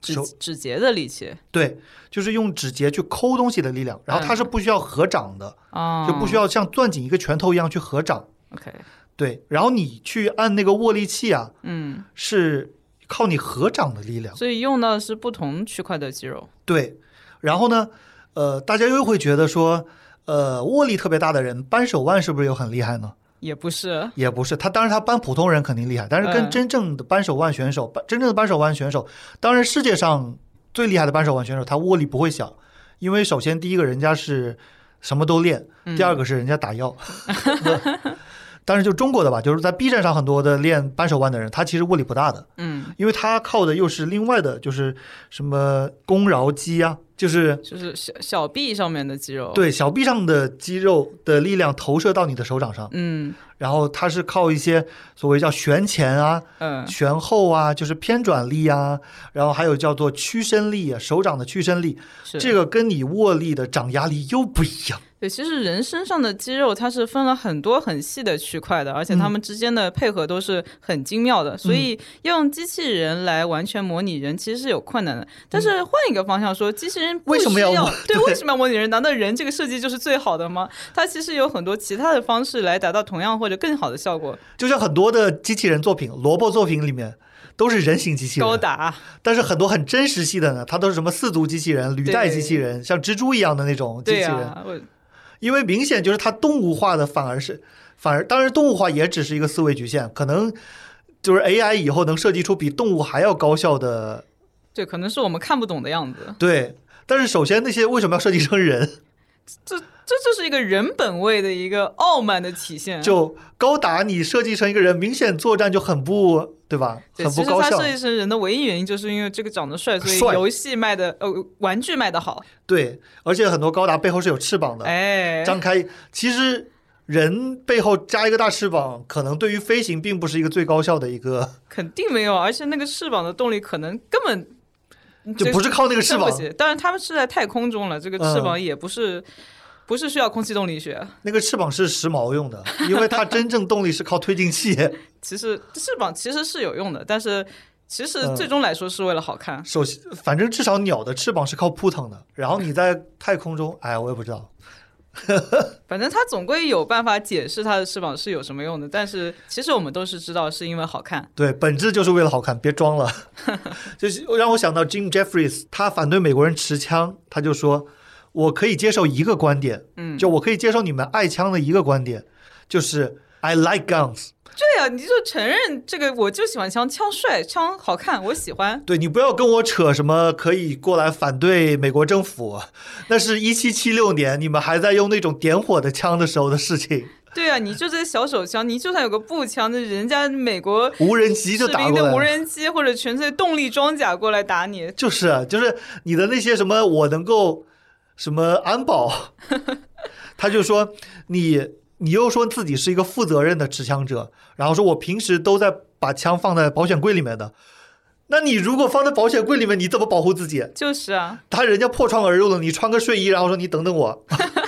指手，指节的力气。对，就是用指节去抠东西的力量，然后它是不需要合掌的，啊，就不需要像攥紧一个拳头一样去合掌，OK，对，然后你去按那个握力器啊，嗯，是靠你合掌的力量。所以用到的是不同区块的肌肉。对，然后呢，呃，大家又会觉得说，呃，握力特别大的人扳手腕是不是又很厉害呢？也不是，也不是，他当然他扳普通人肯定厉害，但是跟嗯真正的扳手腕选手，扳真正的扳手腕选手，当然世界上最厉害的扳手腕选手，他握力不会小，因为首先第一个人家是什么都练，第二个是人家打药。当然，就中国的吧，就是在 B 站上很多的练扳手腕的人，他其实握力不大的，嗯，因为他靠的又是另外的，就是什么肱桡肌啊，就是就是小小臂上面的肌肉。，对小臂上的肌肉的力量投射到你的手掌上，嗯。然后它是靠一些所谓叫旋前啊、嗯，旋后啊，就是偏转力啊，然后还有叫做屈伸力啊，手掌的屈伸力，是。这个跟你握力的掌压力又不一样。对。其实人身上的肌肉它是分了很多很细的区块的，而且它们之间的配合都是很精妙的，所以要用机器人来完全模拟人，其实是有困难的。但是换一个方向说，机器人为什么要对 对为什么要模拟人？难道人这个设计就是最好的吗？它其实有很多其他的方式来达到同样或者更好的效果。就像很多的机器人作品，萝卜作品里面都是人形机器人，高达，但是很多很真实系的呢，它都是什么四足机器人、履带机器人，像蜘蛛一样的那种机器人。因为明显就是它动物化的反而是，反而当然动物化也只是一个思维局限，可能就是 AI 以后能设计出比动物还要高效的对，可能是我们看不懂的样子。对。但是首先那些为什么要设计成人？这这就是一个人本位的一个傲慢的体现。就高达你设计成一个人，明显作战就很不对吧？对，很不高效其实它设。计成人的唯一原因，就是因为这个长得帅，所以游戏卖的呃玩具卖的好。对，而且很多高达背后是有翅膀的，哎，张开。其实人背后加一个大翅膀，可能对于飞行并不是一个最高效的一个，肯定没有，而且那个翅膀的动力可能根本就不是靠那个翅膀当然，他们是在太空中了，这个翅膀也不是、不是需要空气动力学。那个翅膀是时髦用的，因为它真正动力是靠推进器。其实翅膀其实是有用的，但是其实嗯最终来说是为了好看。首先，反正至少鸟的翅膀是靠扑腾的，然后你在太空中，哎，我也不知道。反正他总归有办法解释他的翅膀是有什么用的，但是其实我们都是知道是因为好看。对，本质就是为了好看，别装了。就是让我想到 Jim Jeffries，他反对美国人持枪，他就说：“我可以接受一个观点，嗯，就我可以接受你们爱枪的一个观点，就是 I like guns。对啊，你就承认这个，我就喜欢枪，枪帅，枪好看，我喜欢。对你不要跟我扯什么可以过来反对美国政府，那是一七七六年你们还在用那种点火的枪的时候的事情，对啊，你就这小手枪，你就算有个步枪，那人家美国无人机就打过来。人机或者纯粹动力装甲过来打你，就是啊就是你的那些什么我能够什么安保，他就说你你又说自己是一个负责任的持枪者，然后说我平时都在把枪放在保险柜里面的。那你如果放在保险柜里面，你怎么保护自己？就是啊，他人家破窗而入了，你穿个睡衣，然后说你等等我，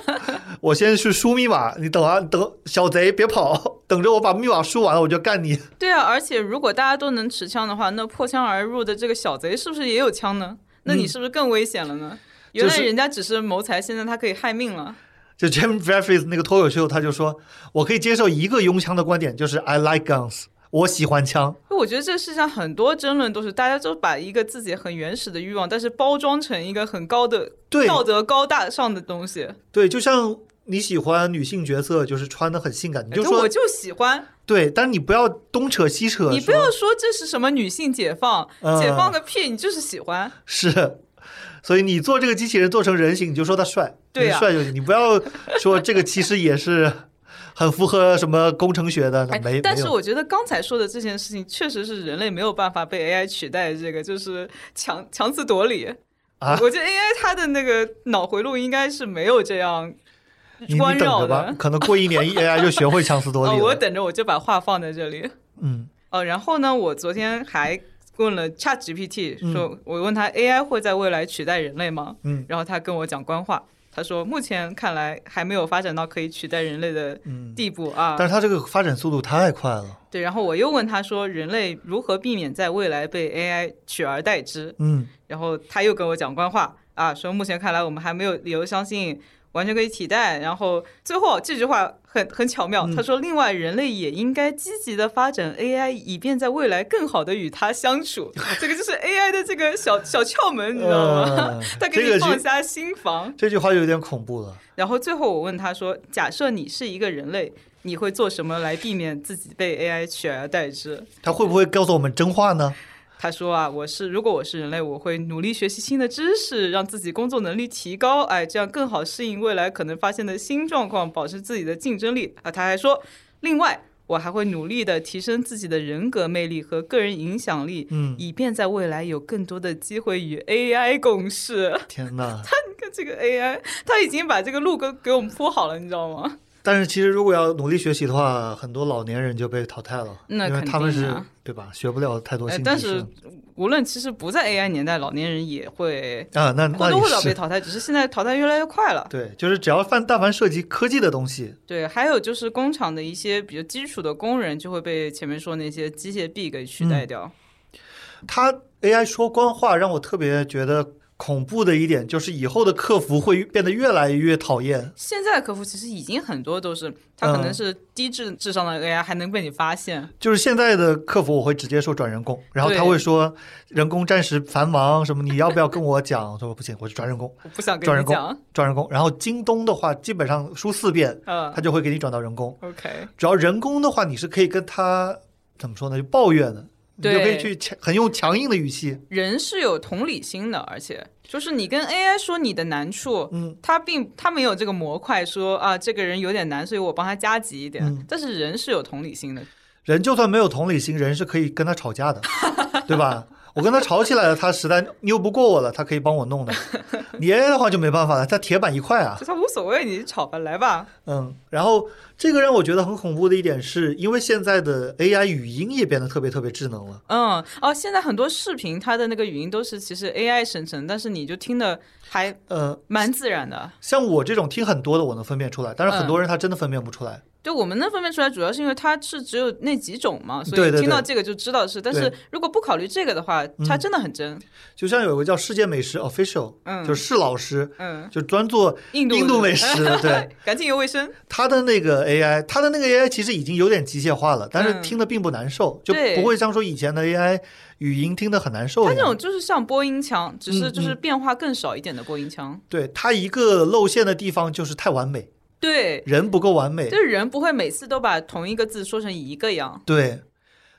我先去输密码，你等啊等，小贼别跑，等着我把密码输完了我就干你。对啊，而且如果大家都能持枪的话，那破窗而入的这个小贼是不是也有枪呢？那你是不是更危险了呢？原来人家只是谋财，现在他可以害命了。就 Jim Jeffries 那个脱口秀，他就说，我可以接受一个拥枪的观点，就是 I like guns，我喜欢枪。我觉得这世上很多争论都是大家都把一个自己很原始的欲望，但是包装成一个很高的对道德高大上的东西。对，就像你喜欢女性角色，就是穿的很性感，你就说哎我就喜欢，对，但是你不要东扯西扯，你不要说这是什么女性解放，嗯解放个屁，你就是喜欢。是，所以你做这个机器人做成人形，你就说他帅，对呀帅就行。你不要说这个其实也是很符合什么工程学的，但是我觉得刚才说的这件事情，确实是人类没有办法被 AI 取代的，这个就是强强词夺理。啊我觉得 AI 它的那个脑回路应该是没有这样你关绕你等着吧的，。可能过一年 AI 就学会强词夺哦，理了。我等着，我就把话放在这里。嗯哦，然后呢，我昨天还问了 ChatGPT，嗯说我问他 AI 会在未来取代人类吗？嗯然后他跟我讲官话，他说目前看来还没有发展到可以取代人类的嗯，地步啊。但是他这个发展速度太快了。对，然后我又问他说，人类如何避免在未来被 AI 取而代之？嗯然后他又跟我讲官话啊，说目前看来我们还没有理由相信完全可以替代。然后最后这句话很很巧妙，嗯他说，另外人类也应该积极的发展 AI，以便在未来更好的与它相处。这个就是 AI 的这个小小窍门，你知道吗？呃他给你放下心防。这句话就有点恐怖了。然后最后我问他说，假设你是一个人类。你会做什么来避免自己被 AI 取而代之？他会不会告诉我们真话呢？他说啊，我是如果我是人类，我会努力学习新的知识，让自己工作能力提高，哎，这样更好适应未来可能发现的新状况，保持自己的竞争力啊。他还说，另外我还会努力的提升自己的人格魅力和个人影响力，嗯，以便在未来有更多的机会与 AI 共事。天哪！你看这个 AI，他已经把这个路给给我们铺好了，你知道吗？但是其实如果要努力学习的话，很多老年人就被淘汰了，因为那肯他们是啊对吧？学不了太多哎新，知识但是无论其实不在 AI 年代，老年人也会啊，那或多那也是或少被淘汰，只是现在淘汰越来越快了。对，就是只要凡但凡涉及科技的东西，对，还有就是工厂的一些比较基础的工人就会被前面说那些机械臂给取代掉。他 AI 说官话让我特别觉得恐怖的一点，就是以后的客服会变得越来越讨厌。现在的客服其实已经很多都是，他可能嗯是低智智商的 AI 还能被你发现。就是现在的客服，我会直接说转人工，然后他会说人工暂时繁忙，什么你要不要跟我讲？我说不行，我就转人工，我不想跟转人工你讲，转人工。然后京东的话，基本上输四遍，嗯他就会给你转到人工。，OK，只要人工的话，你是可以跟他怎么说呢？就抱怨的，你就可以去强很用强硬的语气，人是有同理心的，而且就是你跟 AI 说你的难处，嗯，他并他没有这个模块说啊这个人有点难，所以我帮他加急一点。嗯但是人是有同理心的，人就算没有同理心，人是可以跟他吵架的，对吧？我跟他吵起来了，他实在拗不过我了，他可以帮我弄的。你 AI 的话就没办法了，他铁板一块啊就。他无所谓，你吵吧，来吧。嗯，然后这个让我觉得很恐怖的一点是，因为现在的 AI 语音也变得特别特别智能了。嗯，哦，现在很多视频它的那个语音都是其实 AI 生成，但是你就听的还呃，蛮自然的。像我这种听很多的，我能分辨出来，但是很多人他真的分辨不出来。对我们能分辨出来，主要是因为它是只有那几种嘛，所以听到这个就知道是。但是如果不考虑这个的话，它真的很真。就像有个叫世界美食 official，嗯就是释老师，嗯，就专做印度印度美食的，对。干净又卫生。他的那个 AI，他的那个 AI 其实已经有点机械化了，但是嗯听的并不难受，就不会像说以前的 AI 语音听得很难受一样。它这种就是像播音腔，只是嗯就是变化更少一点的播音腔。对它一个露馅的地方就是太完美，对，人不够完美就。是人不会每次都把同一个字说成一个样对，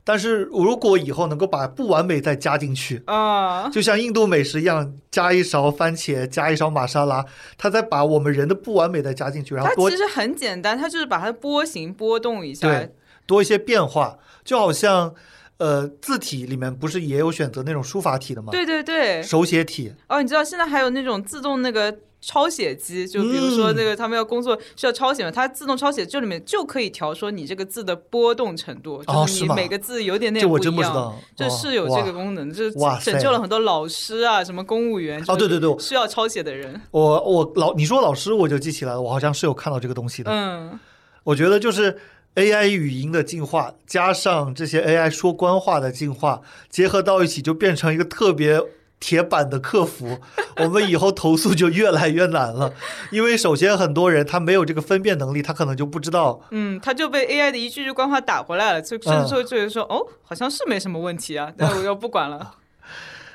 但是如果以后能够把不完美再加进去，啊。就像印度美食一样，加一勺番茄，加一勺玛莎拉，它再把我们人的不完美再加进去，然后多它其实很简单，它就是把它波形波动一下对。多一些变化，就好像呃字体里面不是也有选择那种书法体的吗？对对对，手写体，哦，你知道现在还有那种自动那个抄写机，就比如说嗯那个他们要工作需要抄写嘛，它自动抄写这里面就可以调说你这个字的波动程度，哦就是你每个字有点这点不一样。我真不知道，这哦是有这个功能，就哇拯救了很多老师啊，什么公务员哦，对对对，需要抄写的人。我我老你说老师我就记起来了，我好像是有看到这个东西的。嗯，我觉得就是 AI 语音的进化，加上这些 AI 说官话的进化，结合到一起，就变成一个特别铁板的客服。我们以后投诉就越来越难了，因为首先很多人他没有这个分辨能力，他可能就不知道。嗯，他就被 AI 的一句句官话打回来了，就甚至会觉得说，哦，好像是没什么问题啊，但我又不管了。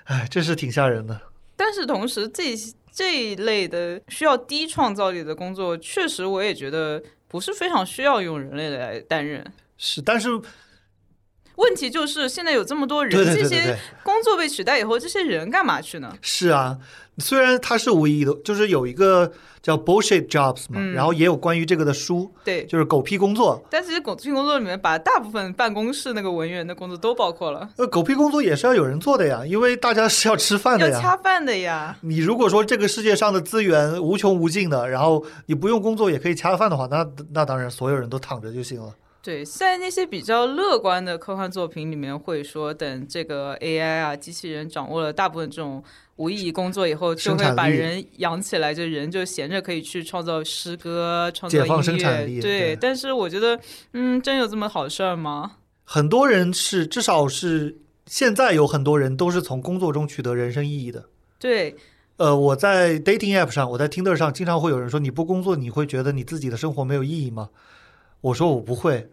哎，这是挺吓人的。但是同时，这这一类的需要低创造力的工作，确实我也觉得不是非常需要用人类来担任。是，但是问题就是现在有这么多人，对对对对这些，工作被取代以后，这些人干嘛去呢？是啊，虽然它是无意义的，就是有一个叫 bullshit jobs 嘛，嗯然后也有关于这个的书，对，就是狗屁工作。但其实狗屁工作里面把大部分办公室那个文员的工作都包括了，呃，狗屁工作也是要有人做的呀，因为大家是要吃饭的呀。要恰饭的呀。你如果说这个世界上的资源无穷无尽的，然后你不用工作也可以恰饭的话，那那当然所有人都躺着就行了。对，在那些比较乐观的科幻作品里面，会说等这个 AI 啊，机器人掌握了大部分这种无意义工作以后，就会把人养起来，就人就闲着可以去创造诗歌、创造解放音生产力。对但是我觉得，嗯，真有这么好事儿吗？很多人是至少是现在有很多人都是从工作中取得人生意义的。对，呃，我在 dating app 上，我在 Tinder 上，经常会有人说你不工作，你会觉得你自己的生活没有意义吗？我说我不会，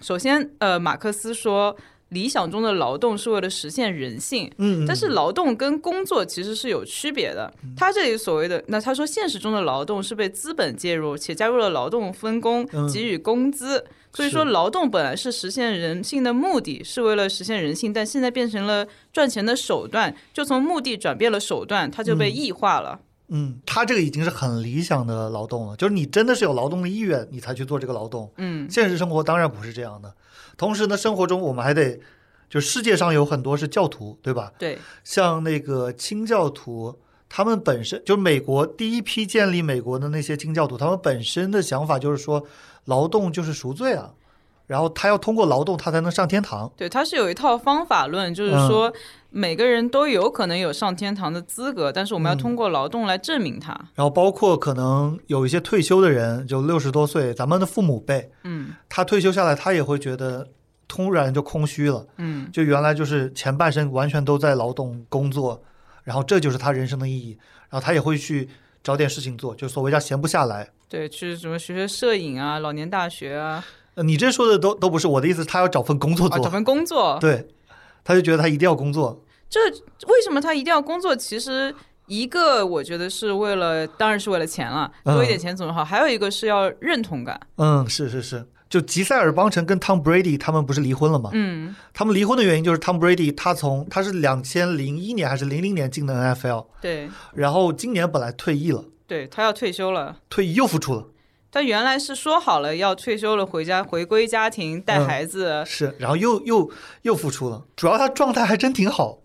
首先，呃，马克思说，理想中的劳动是为了实现人性。嗯，但是劳动跟工作其实是有区别的。他这里所谓的，那他说现实中的劳动是被资本介入，且加入了劳动分工嗯，给予工资。所以说，劳动本来是实现人性的目的，是为了实现人性，但现在变成了赚钱的手段，就从目的转变了手段，它就被异化了。嗯，他这个已经是很理想的劳动了，就是你真的是有劳动的意愿，你才去做这个劳动。嗯，现实生活当然不是这样的。同时呢，生活中我们还得，就世界上有很多是教徒，对吧？对，像那个清教徒，他们本身就是美国第一批建立美国的那些清教徒，他们本身的想法就是说，劳动就是赎罪啊，然后他要通过劳动，他才能上天堂。对，他是有一套方法论，就是嗯说每个人都有可能有上天堂的资格，但是我们要嗯通过劳动来证明它。然后包括可能有一些退休的人，就六十多岁，咱们的父母辈，嗯他退休下来，他也会觉得突然就空虚了。嗯，就原来就是前半生完全都在劳动工作，然后这就是他人生的意义，然后他也会去找点事情做，就所谓叫闲不下来。对，去什么学学摄影啊，老年大学啊，呃你这说的都都不是我的意思，他要找份工作啊，做，找份工作。对，他就觉得他一定要工作，这为什么他一定要工作？其实一个我觉得是为了，当然是为了钱了，嗯多一点钱总是好。还有一个是要认同感。嗯，是是是，就吉塞尔邦辰跟 Tom Brady 他们不是离婚了吗？嗯，他们离婚的原因就是 Tom Brady 他从他是两千零一年还是零零年进的 NFL，对然后今年本来退役了，对，他要退休了。退役又复出了，他原来是说好了要退休了，回家回归家庭带嗯孩子。是，然后又又又复出了，主要他状态还真挺好。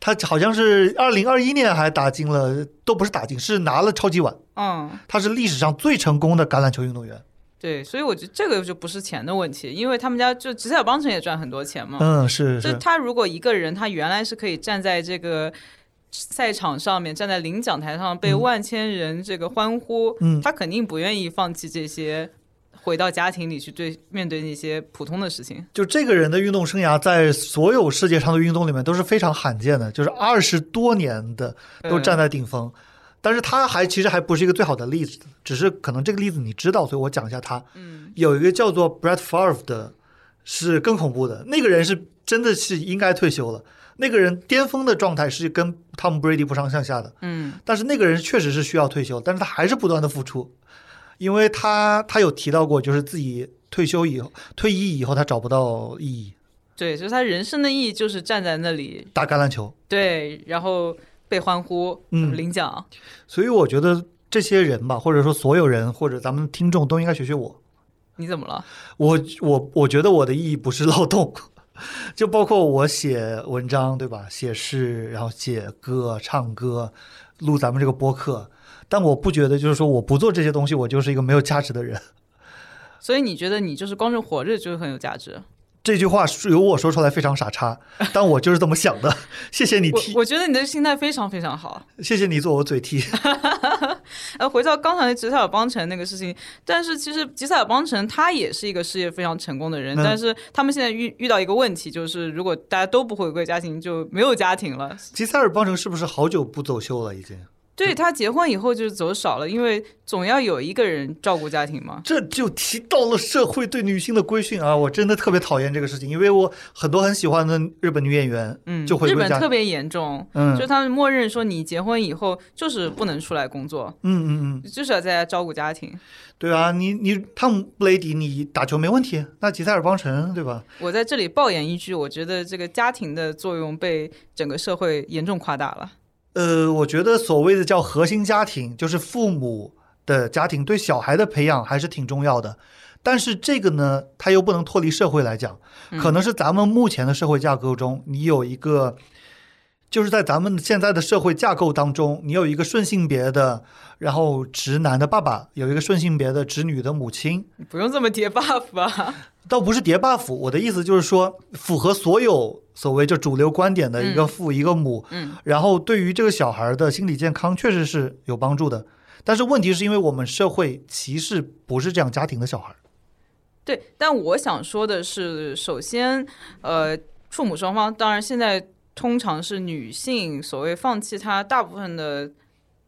他好像是二零二一年还打进了，都不是打进，是拿了超级碗。嗯，他是历史上最成功的橄榄球运动员。对，所以我觉得这个就不是钱的问题，因为他们家就吉塞尔邦辰也赚很多钱嘛。嗯，是就他如果一个人，他原来是可以站在这个赛场上面，站在领奖台上被万千人这个欢呼，嗯他肯定不愿意放弃这些回到家庭里去对面对那些普通的事情。就这个人的运动生涯，在所有世界上的运动里面都是非常罕见的，就是二十多年的都站在顶峰。但是他还其实还不是一个最好的例子，只是可能这个例子你知道，所以我讲一下他。嗯，有一个叫做 Brett Favre 的，是更恐怖的。那个人是真的是应该退休了。那个人巅峰的状态是跟 Tom Brady 不相上下的。嗯，但是那个人确实是需要退休，但是他还是不断的付出，因为他他有提到过，就是自己退休以后、退役以后，他找不到意义，对，就是他人生的意义就是站在那里，打橄榄球。对，然后被欢呼，嗯领奖。所以我觉得这些人吧，或者说所有人，或者咱们听众都应该学学我。你怎么了？我我我觉得我的意义不是劳动，就包括我写文章，对吧？写诗，然后写歌、唱歌，录咱们这个播客。但我不觉得，就是说我不做这些东西，我就是一个没有价值的人。所以你觉得你就是光是活着就是很有价值？这句话是由我说出来非常傻叉，但我就是这么想的。谢谢你替，我我觉得你的心态非常非常好。谢谢你做我嘴替。呃，回到刚才吉赛尔邦辰那个事情，但是其实吉赛尔邦辰他也是一个事业非常成功的人，嗯但是他们现在遇遇到一个问题，就是如果大家都不回归家庭，就没有家庭了。吉塞尔邦辰是不是好久不走秀了？已经，对他结婚以后就走少了，因为总要有一个人照顾家庭嘛。这就提到了社会对女性的规训啊！我真的特别讨厌这个事情，因为我很多很喜欢的日本女演员，嗯，就回日本特别严重，嗯就他们默认说你结婚以后就是不能出来工作，嗯嗯嗯，就是要在家照顾家庭。对啊，你你汤姆布雷迪你打球没问题，那吉塞尔邦辰对吧？我在这里爆言一句，我觉得这个家庭的作用被整个社会严重夸大了。呃，我觉得所谓的叫核心家庭，就是父母的家庭对小孩的培养还是挺重要的。但是这个呢，它又不能脱离社会来讲，可能是咱们目前的社会架构中，你有一个，就是在咱们现在的社会架构当中，你有一个顺性别的，然后直男的爸爸，有一个顺性别的直女的母亲，你不用这么叠 buff 啊。倒不是叠 buff，我的意思就是说，符合所有所谓就主流观点的一个父、一个母，嗯，然后对于这个小孩的心理健康确实是有帮助的。但是问题是因为我们社会歧视不是这样家庭的小孩，对，但我想说的是，首先，呃，父母双方当然现在通常是女性所谓放弃她大部分的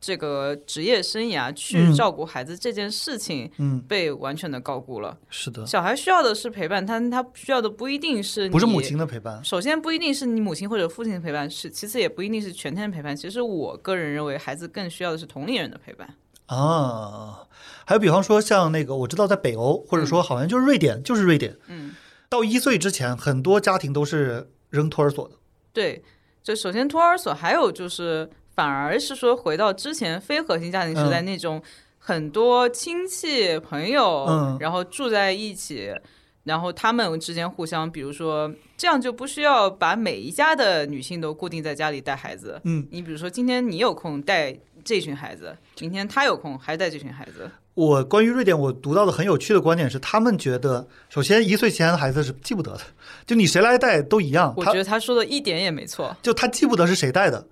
这个职业生涯去嗯照顾孩子这件事情嗯，被完全的高估了。是的，小孩需要的是陪伴，他他需要的不一定是你不是母亲的陪伴，首先不一定是你母亲或者父亲的陪伴，是其次也不一定是全天的陪伴。其实我个人认为，孩子更需要的是同龄人的陪伴。啊，还有比方说像那个，我知道在北欧，或者说好像就是瑞典，就是瑞典，嗯，到一岁之前，很多家庭都是扔托儿所的。对，就首先托儿所，还有就是反而是说回到之前非核心家庭时代嗯那种很多亲戚朋友，嗯然后住在一起。然后他们之间互相，比如说，这样就不需要把每一家的女性都固定在家里带孩子。嗯，你比如说，今天你有空带这群孩子，明天他有空还带这群孩子。我关于瑞典，我读到的很有趣的观点是，他们觉得，首先一岁前的孩子是记不得的，就你谁来带都一样，我觉得他说的一点也没错。就他记不得是谁带的，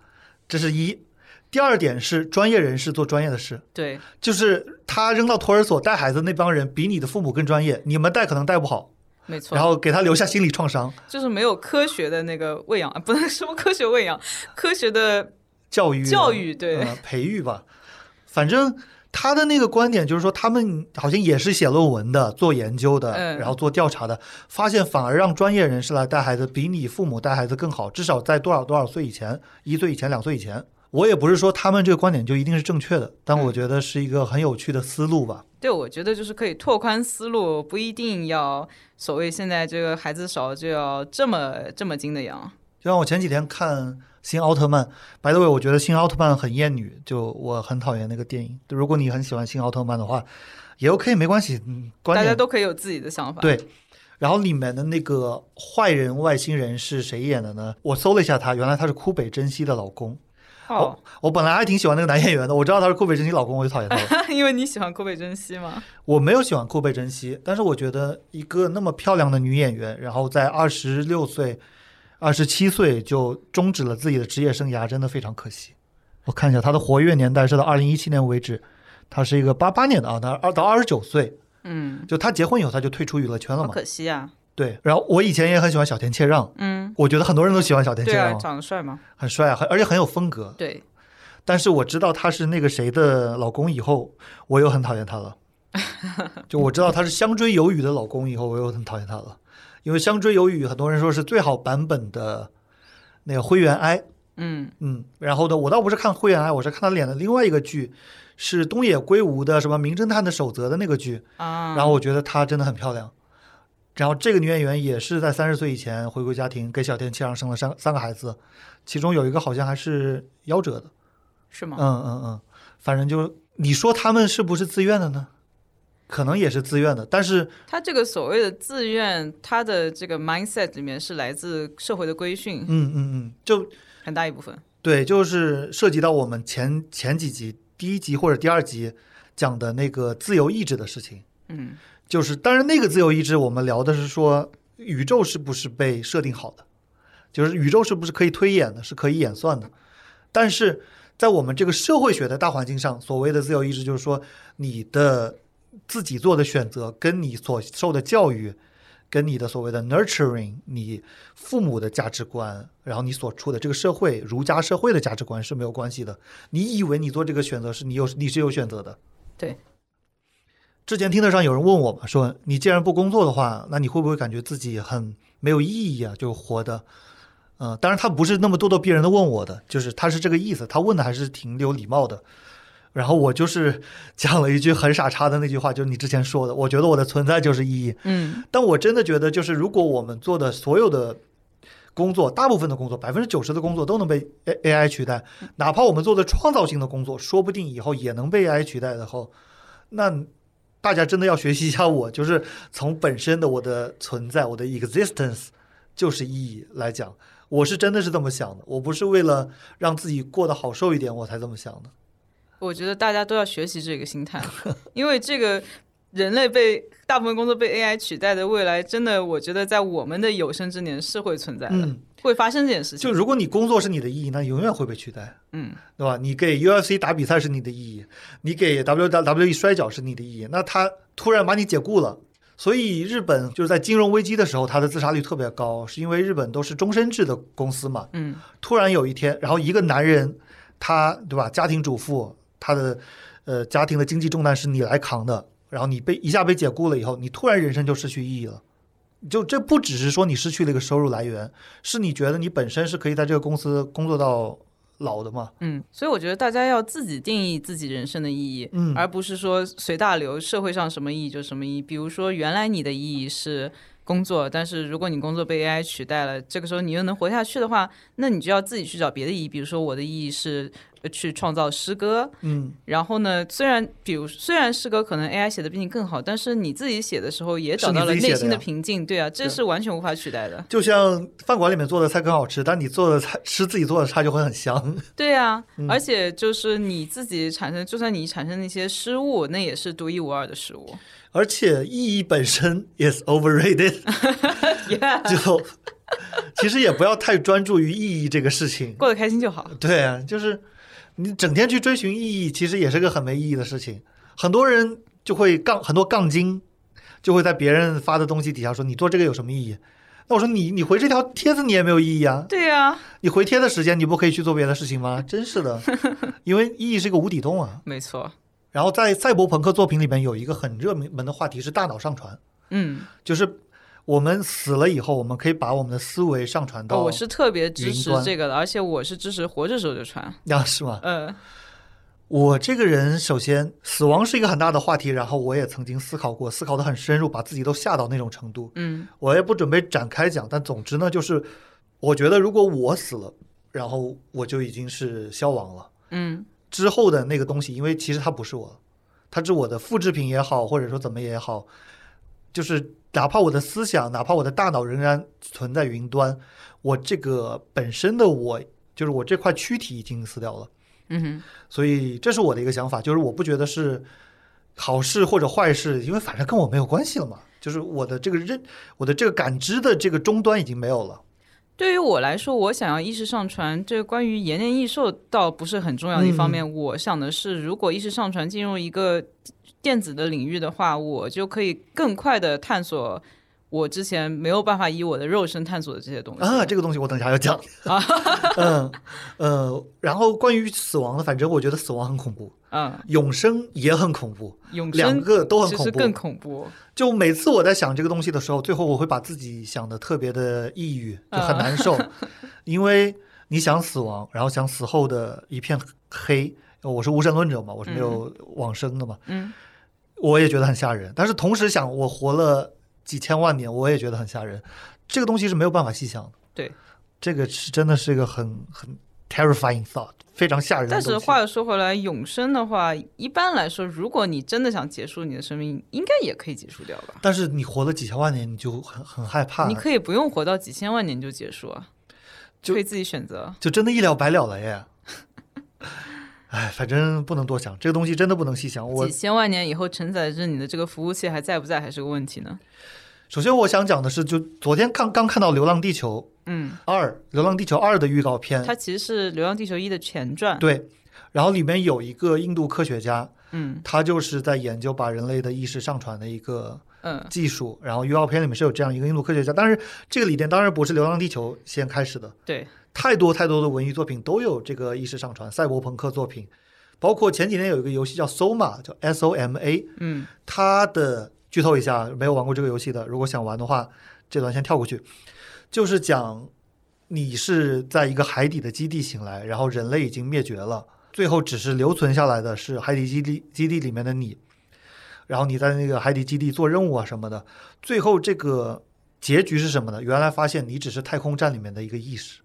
这是一。第二点是专业人士做专业的事，对，就是他扔到托儿所带孩子那帮人比你的父母更专业，你们带可能带不好，没错。然后给他留下心理创伤。就是没有科学的那个喂养，啊不能说科学喂养，科学的教育教育对呃培育吧，反正他的那个观点就是说，他们好像也是写论文的、做研究的，嗯然后做调查的，发现反而让专业人士来带孩子，比你父母带孩子更好，至少在多少多少岁以前，一岁以前、两岁以前。我也不是说他们这个观点就一定是正确的，但我觉得是一个很有趣的思路吧。对，我觉得就是可以拓宽思路，不一定要所谓现在这个孩子少就要这么这么精的养。就像我前几天看新奥特曼，白德伟，我觉得新奥特曼很厌女，就我很讨厌那个电影。如果你很喜欢新奥特曼的话，也 OK，没关系。嗯，观大家都可以有自己的想法。，对。然后里面的那个坏人外星人是谁演的呢？我搜了一下他，原来他是枯北真希的老公。哦，我本来还挺喜欢那个男演员的，我知道他是枯北真希老公，我就讨厌他了。因为你喜欢库北珍惜吗。我没有喜欢枯北真希，但是我觉得一个那么漂亮的女演员，然后在二十六岁、二十七岁就终止了自己的职业生涯，真的非常可惜。我看一下他的活跃年代是到二零一七年为止，他是一个八八年的啊，他二到二十九岁，嗯，就他结婚以后他就退出娱乐圈了嘛。可惜啊。对，然后我以前也很喜欢小田切让，嗯，我觉得很多人都喜欢小田切对啊，让，长得帅吗？很帅啊，很而且很有风格。对，但是我知道他是那个谁的老公以后，我又很讨厌他了。就我知道他是香追有雨的老公以后，我又很讨厌他了。因为香追有雨，很多人说是最好版本的那个灰原哀，嗯嗯，然后呢，我倒不是看灰原哀，我是看他演的另外一个剧，是东野圭吾的什么《名侦探的守则》的那个剧，啊，然后我觉得她真的很漂亮。然后这个女演员也是在三十岁以前回归家庭，给小田切让生了三三个孩子，其中有一个好像还是夭折的。是吗？嗯嗯嗯，反正就你说他们是不是自愿的呢？可能也是自愿的，但是他这个所谓的自愿，他的这个 mindset 里面是来自社会的规训，嗯嗯嗯，就很大一部分。对，就是涉及到我们前前几集第一集或者第二集讲的那个自由意志的事情。嗯就是当然那个自由意志，我们聊的是说宇宙是不是被设定好的，就是宇宙是不是可以推演的，是可以演算的。但是在我们这个社会学的大环境上，所谓的自由意志，就是说你的自己做的选择跟你所受的教育，跟你的所谓的 nurturing，你父母的价值观，然后你所处的这个社会儒家社会的价值观是没有关系的。你以为你做这个选择是你有你是有选择的，对。之前听得上有人问我嘛，说你既然不工作的话，那你会不会感觉自己很没有意义啊？就活的，嗯、当然他不是那么咄咄逼人的问我的，就是他是这个意思，他问的还是挺有礼貌的。然后我就是讲了一句很傻叉的那句话，就是你之前说的，我觉得我的存在就是意义。嗯但我真的觉得，就是如果我们做的所有的工作，大部分的工作，百分之九十的工作都能被 A AI 取代，哪怕我们做的创造性的工作，说不定以后也能被 AI 取代的后，那大家真的要学习一下我，就是从本身的我的存在，我的 existence 就是意义来讲，我是真的是这么想的，我不是为了让自己过得好受一点我才这么想的。我觉得大家都要学习这个心态，因为这个人类被大部分工作被 AI 取代的未来，真的，我觉得在我们的有生之年是会存在的，嗯，会发生这件事情。就如果你工作是你的意义，那永远会被取代。嗯，对吧？你给 UFC 打比赛是你的意义，你给 WWE 摔跤是你的意义，那他突然把你解雇了，所以日本就是在金融危机的时候，它的自杀率特别高，是因为日本都是终身制的公司嘛。嗯，突然有一天，然后一个男人，他对吧，家庭主妇，他的呃家庭的经济重担是你来扛的，然后你被一下被解雇了以后，你突然人生就失去意义了。就这不只是说你失去了一个收入来源，是你觉得你本身是可以在这个公司工作到老的嘛？嗯，所以我觉得大家要自己定义自己人生的意义，嗯而不是说随大流，社会上什么意义就什么意义。比如说，原来你的意义是工作，但是如果你工作被 AI 取代了，这个时候你又能活下去的话，那你就要自己去找别的意义。比如说，我的意义是呃去创造诗歌，嗯，然后呢，虽然比如虽然诗歌可能 AI 写的比你更好，但是你自己写的时候也找到了内心的平静，对啊，这是完全无法取代的。就像饭馆里面做的菜更好吃，但你做的菜吃自己做的菜就会很香。对啊，嗯而且就是你自己产生，就算你产生那些失误，那也是独一无二的失误。而且意义本身也是 overrated，Yeah，就其实也不要太专注于意义这个事情。过得开心就好。对啊，就是你整天去追寻意义，其实也是个很没意义的事情。很多人就会杠，很多杠精就会在别人发的东西底下说你做这个有什么意义？那我说你你回这条帖子你也没有意义啊，对呀、你回帖的时间你不可以去做别的事情吗？真是的，因为意义是一个无底洞啊。没错。然后在赛博朋克作品里面有一个很热门的话题是大脑上传，嗯，就是我们死了以后，我们可以把我们的思维上传到，哦，我是特别支持这个的，而且我是支持活着时候就传。啊是吗？呃，我这个人首先死亡是一个很大的话题，然后我也曾经思考过，思考的很深入，把自己都吓到那种程度。嗯我也不准备展开讲，但总之呢，就是我觉得如果我死了，然后我就已经是消亡了。嗯之后的那个东西，因为其实它不是我，它是我的复制品也好，或者说怎么也好，就是哪怕我的思想，哪怕我的大脑仍然存在云端，我这个本身的我，就是我这块躯体已经死掉了。嗯哼，所以这是我的一个想法，就是我不觉得是好事或者坏事，因为反正跟我没有关系了嘛。就是我的这个认，我的这个感知的这个终端已经没有了。对于我来说，我想要意识上传，这关于延年益寿倒不是很重要的一方面。我想的是，如果意识上传进入一个电子的领域的话，我就可以更快的探索。我之前没有办法以我的肉身探索的这些东西。啊，这个东西我等一下要讲。啊，嗯呃，然后关于死亡的，反正我觉得死亡很恐怖，嗯，永生也很恐怖，永生两个都很恐怖，更恐怖。就每次我在想这个东西的时候，最后我会把自己想的特别的抑郁，就很难受，因为你想死亡，然后想死后的一片黑，我是无神论者嘛，我是没有往生的嘛，嗯，我也觉得很吓人，但是同时想我活了。几千万年，我也觉得很吓人。这个东西是没有办法细想的。对，这个是真的是一个很很 terrifying thought，非常吓人。但是话又说回来，永生的话，一般来说，如果你真的想结束你的生命，应该也可以结束掉吧？但是你活了几千万年，你就很很害怕。你可以不用活到几千万年就结束啊，就可以自己选择，就真的一了百了了耶。哎，反正不能多想，这个东西真的不能细想。我几千万年以后承载着你的这个服务器还在不在，还是个问题呢？首先，我想讲的是，就昨天刚刚看到《流浪地球》嗯二，《流浪地球二》的预告片，它其实是《流浪地球一》的前传。对，然后里面有一个印度科学家，嗯，他就是在研究把人类的意识上传的一个嗯技术。然后预告片里面是有这样一个印度科学家，但是这个理念当然不是《流浪地球》先开始的。对，太多太多的文艺作品都有这个意识上传，赛博朋克作品。包括前几年有一个游戏叫 Soma，叫 S O M A，嗯，它的剧透一下，没有玩过这个游戏的，如果想玩的话，这段先跳过去。就是讲你是在一个海底的基地醒来，然后人类已经灭绝了，最后只是留存下来的是海底基地基地里面的你，然后你在那个海底基地做任务啊什么的，最后这个结局是什么呢？原来发现你只是太空站里面的一个意识。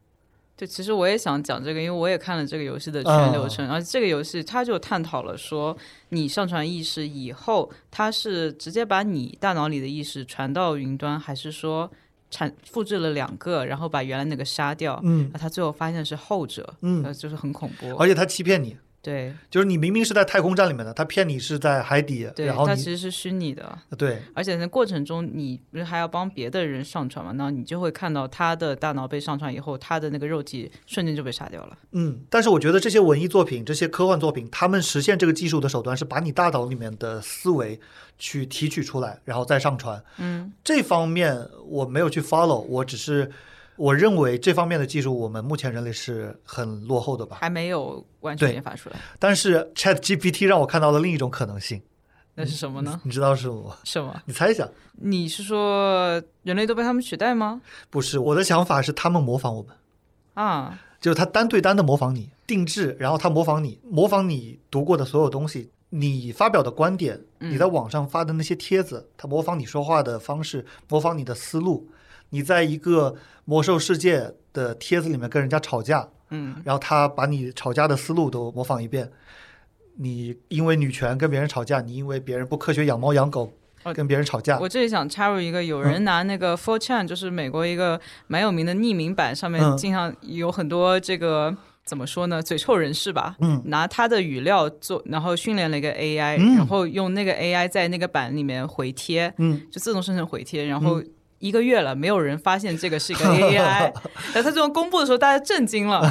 对，其实我也想讲这个，因为我也看了这个游戏的全流程，而且这个游戏它就探讨了说，你上传意识以后，它是直接把你大脑里的意识传到云端，还是说产复制了两个，然后把原来那个杀掉？嗯，那他最后发现是后者，嗯，就是很恐怖，而且他欺骗你。对，就是你明明是在太空站里面的，他骗你是在海底，然后它其实是虚拟的。对，而且在过程中，你不是还要帮别的人上传嘛？那你就会看到他的大脑被上传以后，他的那个肉体瞬间就被杀掉了。嗯，但是我觉得这些文艺作品、这些科幻作品，他们实现这个技术的手段是把你大脑里面的思维去提取出来，然后再上传。嗯，这方面我没有去 follow，我只是。我认为这方面的技术，我们目前人类是很落后的吧？还没有完全研发出来。但是 Chat GPT 让我看到了另一种可能性。那是什么呢？你知道是什么吗？什么？你猜一下。你是说人类都被他们取代吗？不是，我的想法是他们模仿我们。啊，就是他单对单的模仿你，定制，然后他模仿你，模仿你读过的所有东西，你发表的观点，你在网上发的那些帖子，他模仿你说话的方式，模仿你的思路。你在一个魔兽世界的帖子里面跟人家吵架，嗯，然后他把你吵架的思路都模仿一遍。你因为女权跟别人吵架，你因为别人不科学养猫养狗跟别人吵架。我这里想插入一个，有人拿那个 Four Chan，就是美国一个蛮有名的匿名版，上面经常有很多这个怎么说呢，嘴臭人士吧，嗯，拿他的语料做，然后训练了一个 AI，然后用那个 AI 在那个版里面回贴，嗯，就自动生成回贴，然后。一个月了，没有人发现这个是一个 AI。那他这种公布的时候，大家震惊了。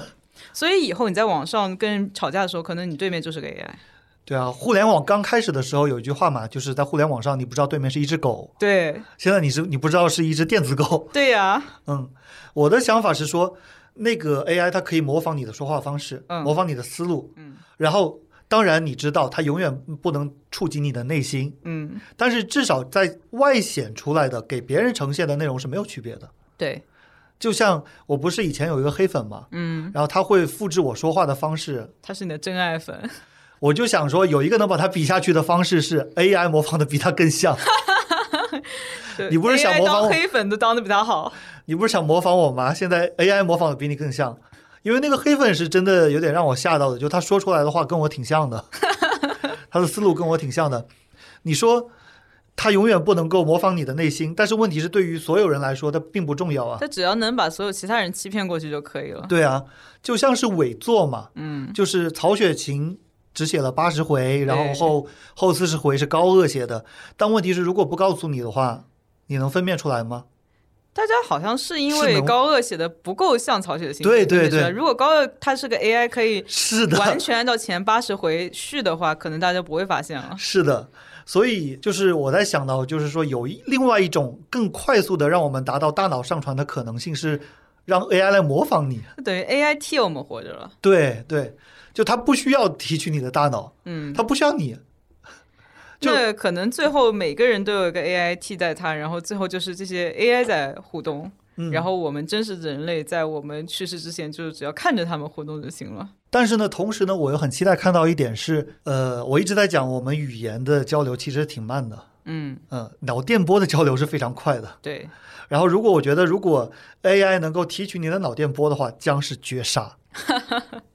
所以以后你在网上跟人吵架的时候，可能你对面就是个 AI。对啊，互联网刚开始的时候有一句话嘛，就是在互联网上你不知道对面是一只狗。对。现在你是你不知道是一只电子狗。对呀。嗯，我的想法是说，那个 AI 它可以模仿你的说话方式，嗯，模仿你的思路，嗯，然后。当然，你知道它永远不能触及你的内心，嗯，但是至少在外显出来的给别人呈现的内容是没有区别的。对，就像我不是以前有一个黑粉嘛，嗯，然后他会复制我说话的方式，他是你的真爱粉，我就想说有一个能把他比下去的方式是 AI 模仿的比他更像。你不是想模仿黑粉都当的比他好？你不是想模仿我吗？现在 AI 模仿的比你更像。因为那个黑粉是真的有点让我吓到的，就他说出来的话跟我挺像的，他的思路跟我挺像的。你说他永远不能够模仿你的内心，但是问题是对于所有人来说，他并不重要啊。他只要能把所有其他人欺骗过去就可以了。对啊，就像是伪作嘛，嗯，就是曹雪芹只写了八十回，然后后后四十回是高鹗写的，但问题是如果不告诉你的话，你能分辨出来吗？大家好像是因为高鹗写的不够像曹雪芹，对对对如果高鹗他是个 AI 可以是的，完全按照前八十回续的话，可能大家不会发现了。是的，所以就是我在想到，就是说有一另外一种更快速的让我们达到大脑上传的可能性是让 AI 来模仿你。等于 AI 替我们活着了。对对，就它不需要提取你的大脑，嗯，它不需要你。就那可能最后每个人都有一个 AI 替代它，然后最后就是这些 AI 在互动，嗯，然后我们真实的人类在我们去世之前，就只要看着他们互动就行了。但是呢，同时呢，我又很期待看到一点是，呃，我一直在讲我们语言的交流其实挺慢的，嗯，嗯、脑电波的交流是非常快的。对，然后，如果我觉得如果 AI 能够提取你的脑电波的话，将是绝杀。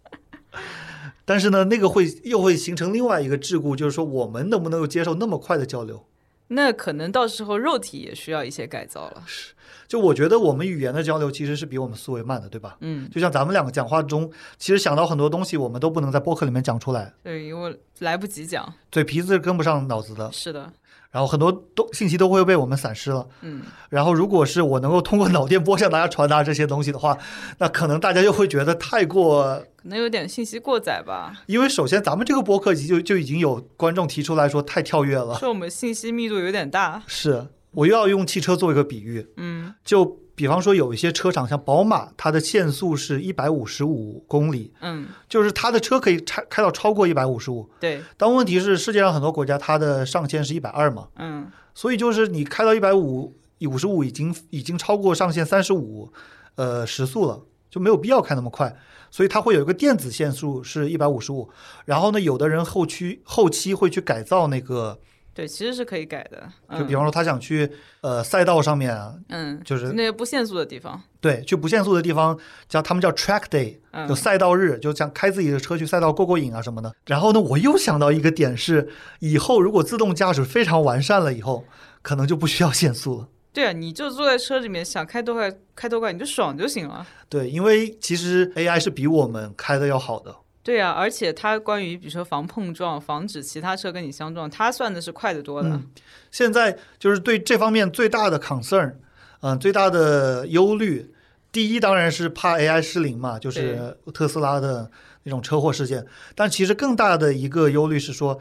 但是呢，那个会又会形成另外一个桎梏，就是说我们能不能够接受那么快的交流？那可能到时候肉体也需要一些改造了。是就我觉得我们语言的交流其实是比我们思维慢的，对吧？嗯，就像咱们两个讲话中，其实想到很多东西，我们都不能在播客里面讲出来，对，因为来不及讲。嘴皮子跟不上脑子的，是的，然后很多都信息都会被我们散失了。嗯，然后，如果是我能够通过脑电波向大家传达这些东西的话，那可能大家又会觉得太过可能有点信息过载吧，因为首先咱们这个播客集就就已经有观众提出来说太跳跃了。说我们信息密度有点大。是，我又要用汽车做一个比喻，嗯就比方说有一些车厂像宝马，它的限速是一百五十五公里，嗯，就是它的车可以开开到超过一百五十五。对，但问题是世界上很多国家它的上限是一百二嘛，嗯。所以就是你开到一百五五十五已经已经超过上限三十五呃时速了，就没有必要开那么快。所以它会有一个电子限速是一百五十五，然后呢，有的人后期后期会去改造那个，对，其实是可以改的。嗯、就比方说他想去呃赛道上面啊，嗯，就是那些不限速的地方。对去不限速的地方叫他们叫 track day，嗯就赛道日，就想开自己的车去赛道过过瘾啊什么的。然后呢，我又想到一个点是，以后如果自动驾驶非常完善了以后，可能就不需要限速了。对啊，你就坐在车里面，想开多快开多快，你就爽就行了。对，因为其实 AI 是比我们开的要好的。对啊，而且它关于比如说防碰撞、防止其他车跟你相撞，它算的是快得多的。嗯现在就是对这方面最大的 concern，嗯、最大的忧虑，第一当然是怕 AI 失灵嘛，就是特斯拉的那种车祸事件。但其实更大的一个忧虑是说，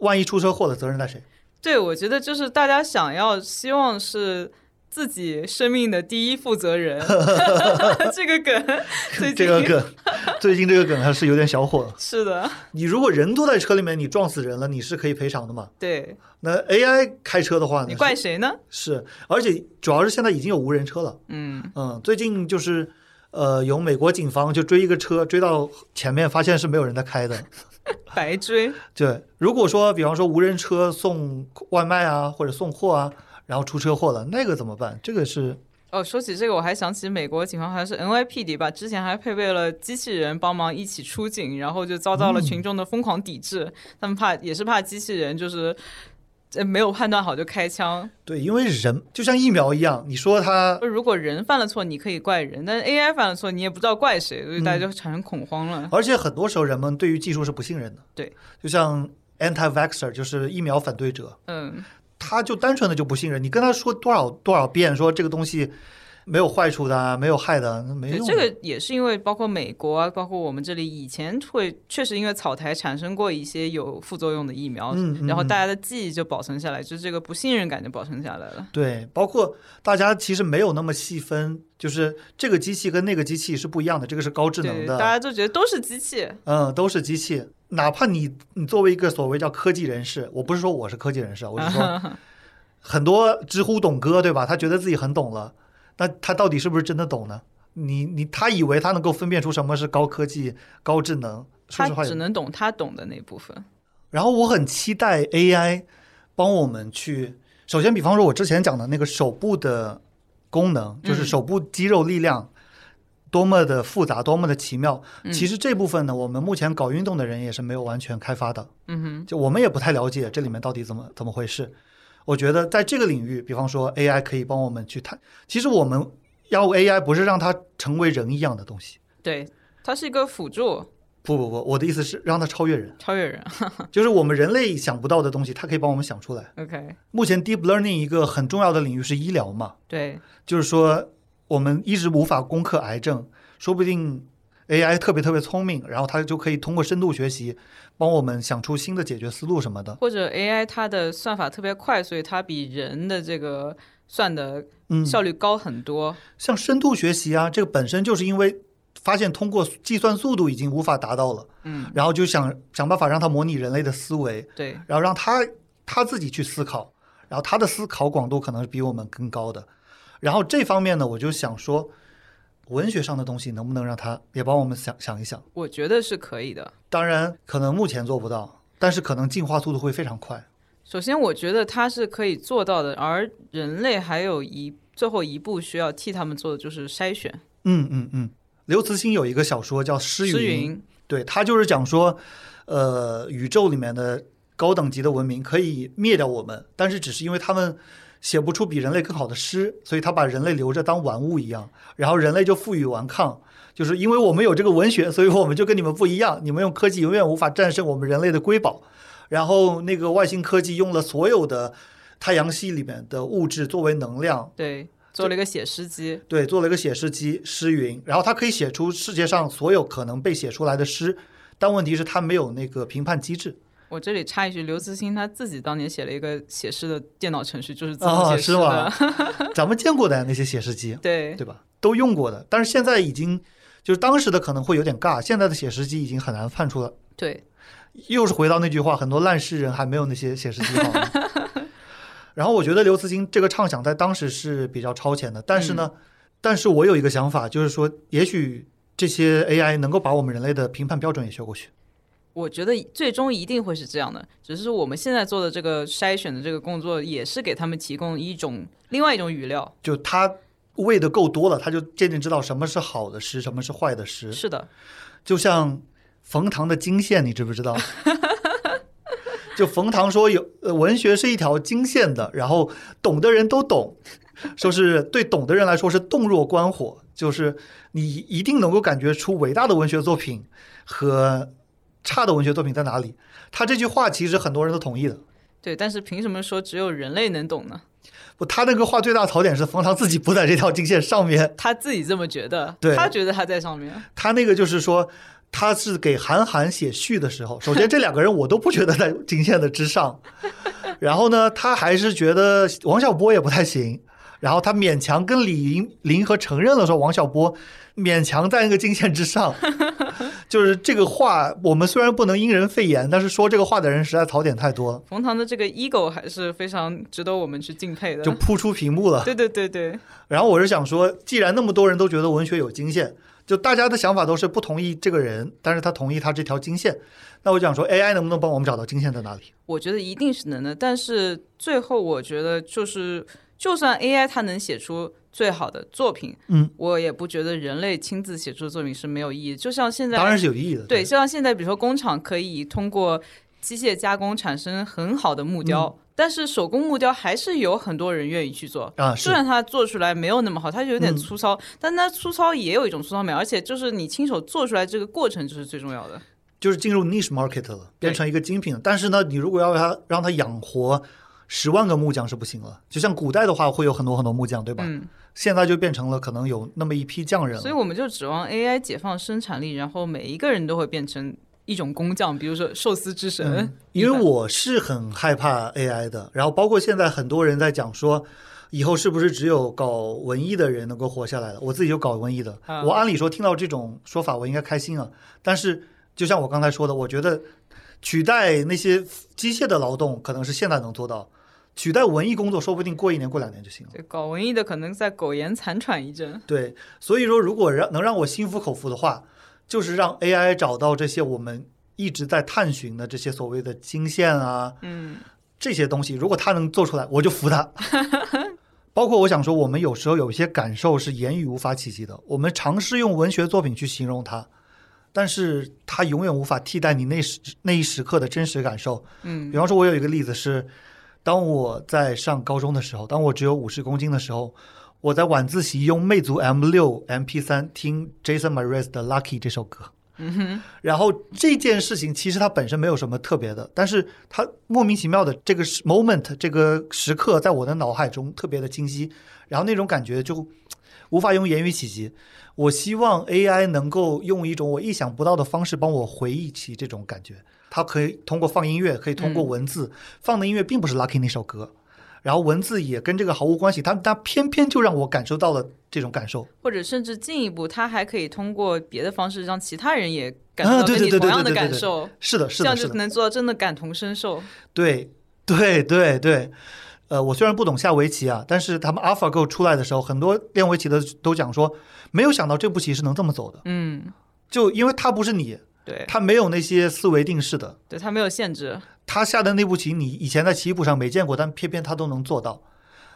万一出车祸了，责任在谁？对，我觉得就是大家想要希望是自己生命的第一负责人，这个梗 最近这个梗，最近这个梗还是有点小火。是的，你如果人坐在车里面，你撞死人了，你是可以赔偿的嘛？对那 AI 开车的话呢？你怪谁呢？是是，而且主要是现在已经有无人车了。嗯，嗯，最近就是呃，有美国警方就追一个车，追到前面发现是没有人在开的。白追，对，如果说比方说无人车送外卖啊，或者送货啊，然后出车祸了，那个怎么办？这个是哦，说起这个，我还想起美国警方好像是 NYPD 吧，之前还配备了机器人帮忙一起出警，然后就遭到了群众的疯狂抵制。他们怕也是怕机器人就是呃没有判断好就开枪。对，因为人就像疫苗一样，你说他如果人犯了错，你可以怪人，但是 AI 犯了错，你也不知道怪谁，所以大家就产生恐慌了。而且很多时候人们对于技术是不信任的。对，就像 anti-vaxxer 就是疫苗反对者，嗯，他就单纯的就不信任你，跟他说多少多少遍说这个东西没有坏处的啊，没有害的，那没对，用。这个也是因为包括美国啊，包括我们这里以前会确实因为草台产生过一些有副作用的疫苗，嗯嗯嗯然后大家的记忆就保存下来，就是这个不信任感就保存下来了。对，包括大家其实没有那么细分，就是这个机器跟那个机器是不一样的，这个是高智能，的，大家就觉得都是机器。嗯，都是机器。哪怕你你作为一个所谓叫科技人士，我不是说我是科技人士啊，我是说 很多知乎懂哥对吧？他觉得自己很懂了，那他到底是不是真的懂呢？你你他以为他能够分辨出什么是高科技、高智能？说他实话，只能懂他懂的那部分。然后我很期待 AI 帮我们去，首先，比方说我之前讲的那个手部的功能，就是嗯手部肌肉力量多么的复杂，多么的奇妙。嗯其实这部分呢，我们目前搞运动的人也是没有完全开发的，嗯哼，就我们也不太了解这里面到底怎么怎么回事。我觉得在这个领域，比方说 AI 可以帮我们去探，其实我们要 AI 不是让它成为人一样的东西。对，它是一个辅助。不不不，我的意思是让它超越人，超越人。就是我们人类想不到的东西，它可以帮我们想出来。OK，目前 deep learning 一个很重要的领域是医疗嘛，对，就是说我们一直无法攻克癌症，说不定 AI 特别特别聪明，然后它就可以通过深度学习帮我们想出新的解决思路什么的。或者 AI 它的算法特别快，所以它比人的这个算的嗯，效率高很多。像深度学习啊，这个本身就是因为发现通过计算速度已经无法达到了，嗯，然后就想想办法让它模拟人类的思维，对，然后让它它自己去思考，然后它的思考广度可能是比我们更高的。然后这方面呢，我就想说，文学上的东西能不能让他也帮我们想想一想？我觉得是可以的。当然，可能目前做不到，但是可能进化速度会非常快。首先，我觉得他是可以做到的，而人类还有一最后一步需要替他们做的就是筛选。嗯嗯嗯。刘慈欣有一个小说叫《诗云》，诗云，对他就是讲说，呃，宇宙里面的高等级的文明可以灭掉我们，但是只是因为他们写不出比人类更好的诗，所以他把人类留着当玩物一样，然后人类就负隅顽抗，就是因为我们有这个文学，所以我们就跟你们不一样，你们用科技永远无法战胜我们人类的瑰宝。然后那个外星科技用了所有的太阳系里面的物质作为能量，对，做了一个写诗机。对，做了一个写诗机诗云，然后它可以写出世界上所有可能被写出来的诗，但问题是它没有那个评判机制我这里插一句，刘慈欣他自己当年写了一个写诗的电脑程序，就是自啊，动写诗的。是吗？咱们见过的呀那些写诗机，对对吧？都用过的，但是现在已经就是当时的可能会有点尬，现在的写诗机已经很难判出了。对，又是回到那句话，很多烂诗人还没有那些写诗机好。然后我觉得刘慈欣这个畅想在当时是比较超前的，但是呢，但是我有一个想法，就是说，也许这些 AI 能够把我们人类的评判标准也学过去。我觉得最终一定会是这样的，只是我们现在做的这个筛选的这个工作，也是给他们提供一种另外一种语料。就他喂的够多了，他就渐渐知道什么是好的诗，什么是坏的诗。是的，就像冯唐的经线，你知不知道？就冯唐说有呃，文学是一条经线的，然后懂的人都懂，说是对懂的人来说是洞若观火，就是你一定能够感觉出伟大的文学作品和差的文学作品在哪里。他这句话其实很多人都同意的。对。但是凭什么说只有人类能懂呢？不，他那个话最大槽点是冯唐自己不在这条经线上面，他自己这么觉得，对他觉得他在上面。他那个就是说，他是给韩寒写序的时候，首先这两个人我都不觉得在经线的之上，然后呢，他还是觉得王小波也不太行，然后他勉强跟李银林和承认了说王小波勉强在那个经线之上，就是这个话，我们虽然不能因人废言，但是说这个话的人实在槽点太多了，冯唐的这个 ego 还是非常值得我们去敬佩的。就扑出屏幕了。对对对对，然后我是想说，既然那么多人都觉得文学有经线，就大家的想法都是不同意这个人，但是他同意他这条经线，那我想说，AI 能不能帮我们找到经线在哪里？我觉得一定是能的。但是最后我觉得就是，就算 AI 它能写出最好的作品，嗯，我也不觉得人类亲自写出的作品是没有意义。就像现在，当然是有意义的。对，就像现在，比如说工厂可以通过机械加工产生很好的木雕，嗯但是手工木雕还是有很多人愿意去做。啊，虽然它做出来没有那么好，它就有点嗯粗糙，但它粗糙也有一种粗糙美，而且就是你亲手做出来这个过程就是最重要的。就是进入 niche market 了，变成一个精品。但是呢，你如果要它让它养活十万个木匠是不行了。就像古代的话，会有很多很多木匠，对吧？嗯，现在就变成了可能有那么一批匠人了。所以我们就指望 AI 解放生产力，然后每一个人都会变成一种工匠，比如说寿司之神。嗯，因为我是很害怕 AI 的，然后包括现在很多人在讲说。以后是不是只有搞文艺的人能够活下来了？我自己就搞文艺的，啊我按理说听到这种说法，我应该开心啊。但是就像我刚才说的，我觉得取代那些机械的劳动可能是现在能做到，取代文艺工作说不定过一年过两年就行了。对搞文艺的可能在苟延残喘一阵。对，所以说如果让能让我心服口服的话，就是让 AI 找到这些我们一直在探寻的这些所谓的经线啊，嗯，这些东西，如果它能做出来，我就服它。包括我想说，我们有时候有一些感受是言语无法企及的，我们尝试用文学作品去形容它，但是它永远无法替代你那时那一时刻的真实感受。嗯比方说，我有一个例子是，当我在上高中的时候，当我只有五十公斤的时候，我在晚自习用魅族 M 六 MP 三听 Jason Mraz 的《Lucky》这首歌，嗯哼，然后这件事情其实它本身没有什么特别的，但是它莫名其妙的这个 moment 这个时刻在我的脑海中特别的清晰，然后那种感觉就无法用言语企及。我希望 AI 能够用一种我意想不到的方式帮我回忆起这种感觉。它可以通过放音乐，可以通过文字、放的音乐并不是 Lucky 那首歌，然后文字也跟这个毫无关系，它它偏偏就让我感受到了这种感受。或者甚至进一步，它还可以通过别的方式让其他人也感受啊，到跟你同样的感受，是的，是的，这样就能做到真的感同身受。对对对对。呃，我虽然不懂下围棋啊，但是他们 AlphaGo 出来的时候，很多练围棋的都讲说，没有想到这步棋是能这么走的。嗯，就因为它不是你，对，它没有那些思维定式的，对，它没有限制。他下的那步棋，你以前在棋谱上没见过，但偏偏他都能做到。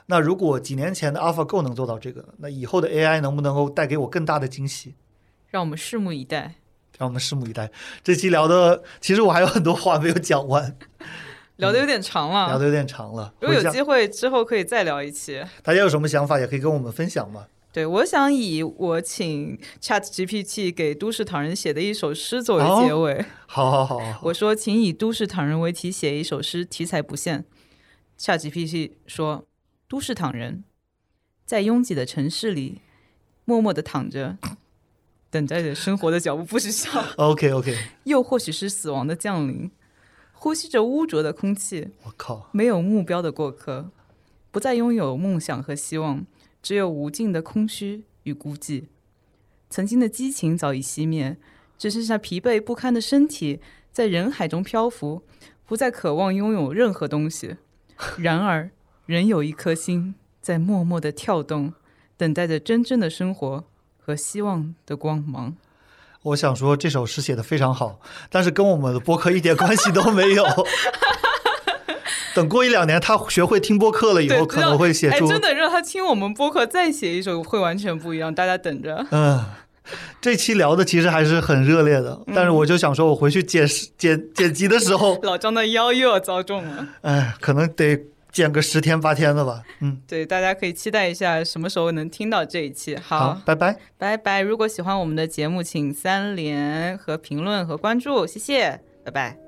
那如果几年前的 AlphaGo 能做到这个，那以后的 AI 能不能够带给我更大的惊喜？让我们拭目以待。让我们拭目以待。这期聊的，其实我还有很多话没有讲完，聊的有点长了，聊的有点长了。如果有机会之后可以再聊一期。大家有什么想法，也可以跟我们分享嘛。对，我想以我请 Chat GPT 给都市唐人写的一首诗作哦为结尾。好好好好好，我说，请以都市唐人为题写一首诗，题材不限。Chat GPT 说，都市唐人在拥挤的城市里默默的躺着，等待着生活的脚步，不许笑，OK OK，又或许是死亡的降临，呼吸着污浊的空气，我靠，没有目标的过客，不再拥有梦想和希望，只有无尽的空虚与孤寂。曾经的激情早已熄灭，只剩下疲惫不堪的身体在人海中漂浮，不再渴望拥有任何东西。然而，仍有一颗心在默默的跳动，等待着真正的生活和希望的光芒。我想说这首诗写的非常好，但是跟我们的播客一点关系都没有。等过一两年，他学会听播客了以后，可能会写哎，出真的让他听我们播客再写一首，会完全不一样。大家等着。嗯，这期聊的其实还是很热烈的，但是嗯我就想说，我回去剪剪剪辑的时候，老张的腰又要遭重了。哎，可能得剪个十天八天的吧。嗯，对，大家可以期待一下什么时候能听到这一期。好，拜拜。拜拜。如果喜欢我们的节目，请三连和评论和关注，谢谢，拜拜。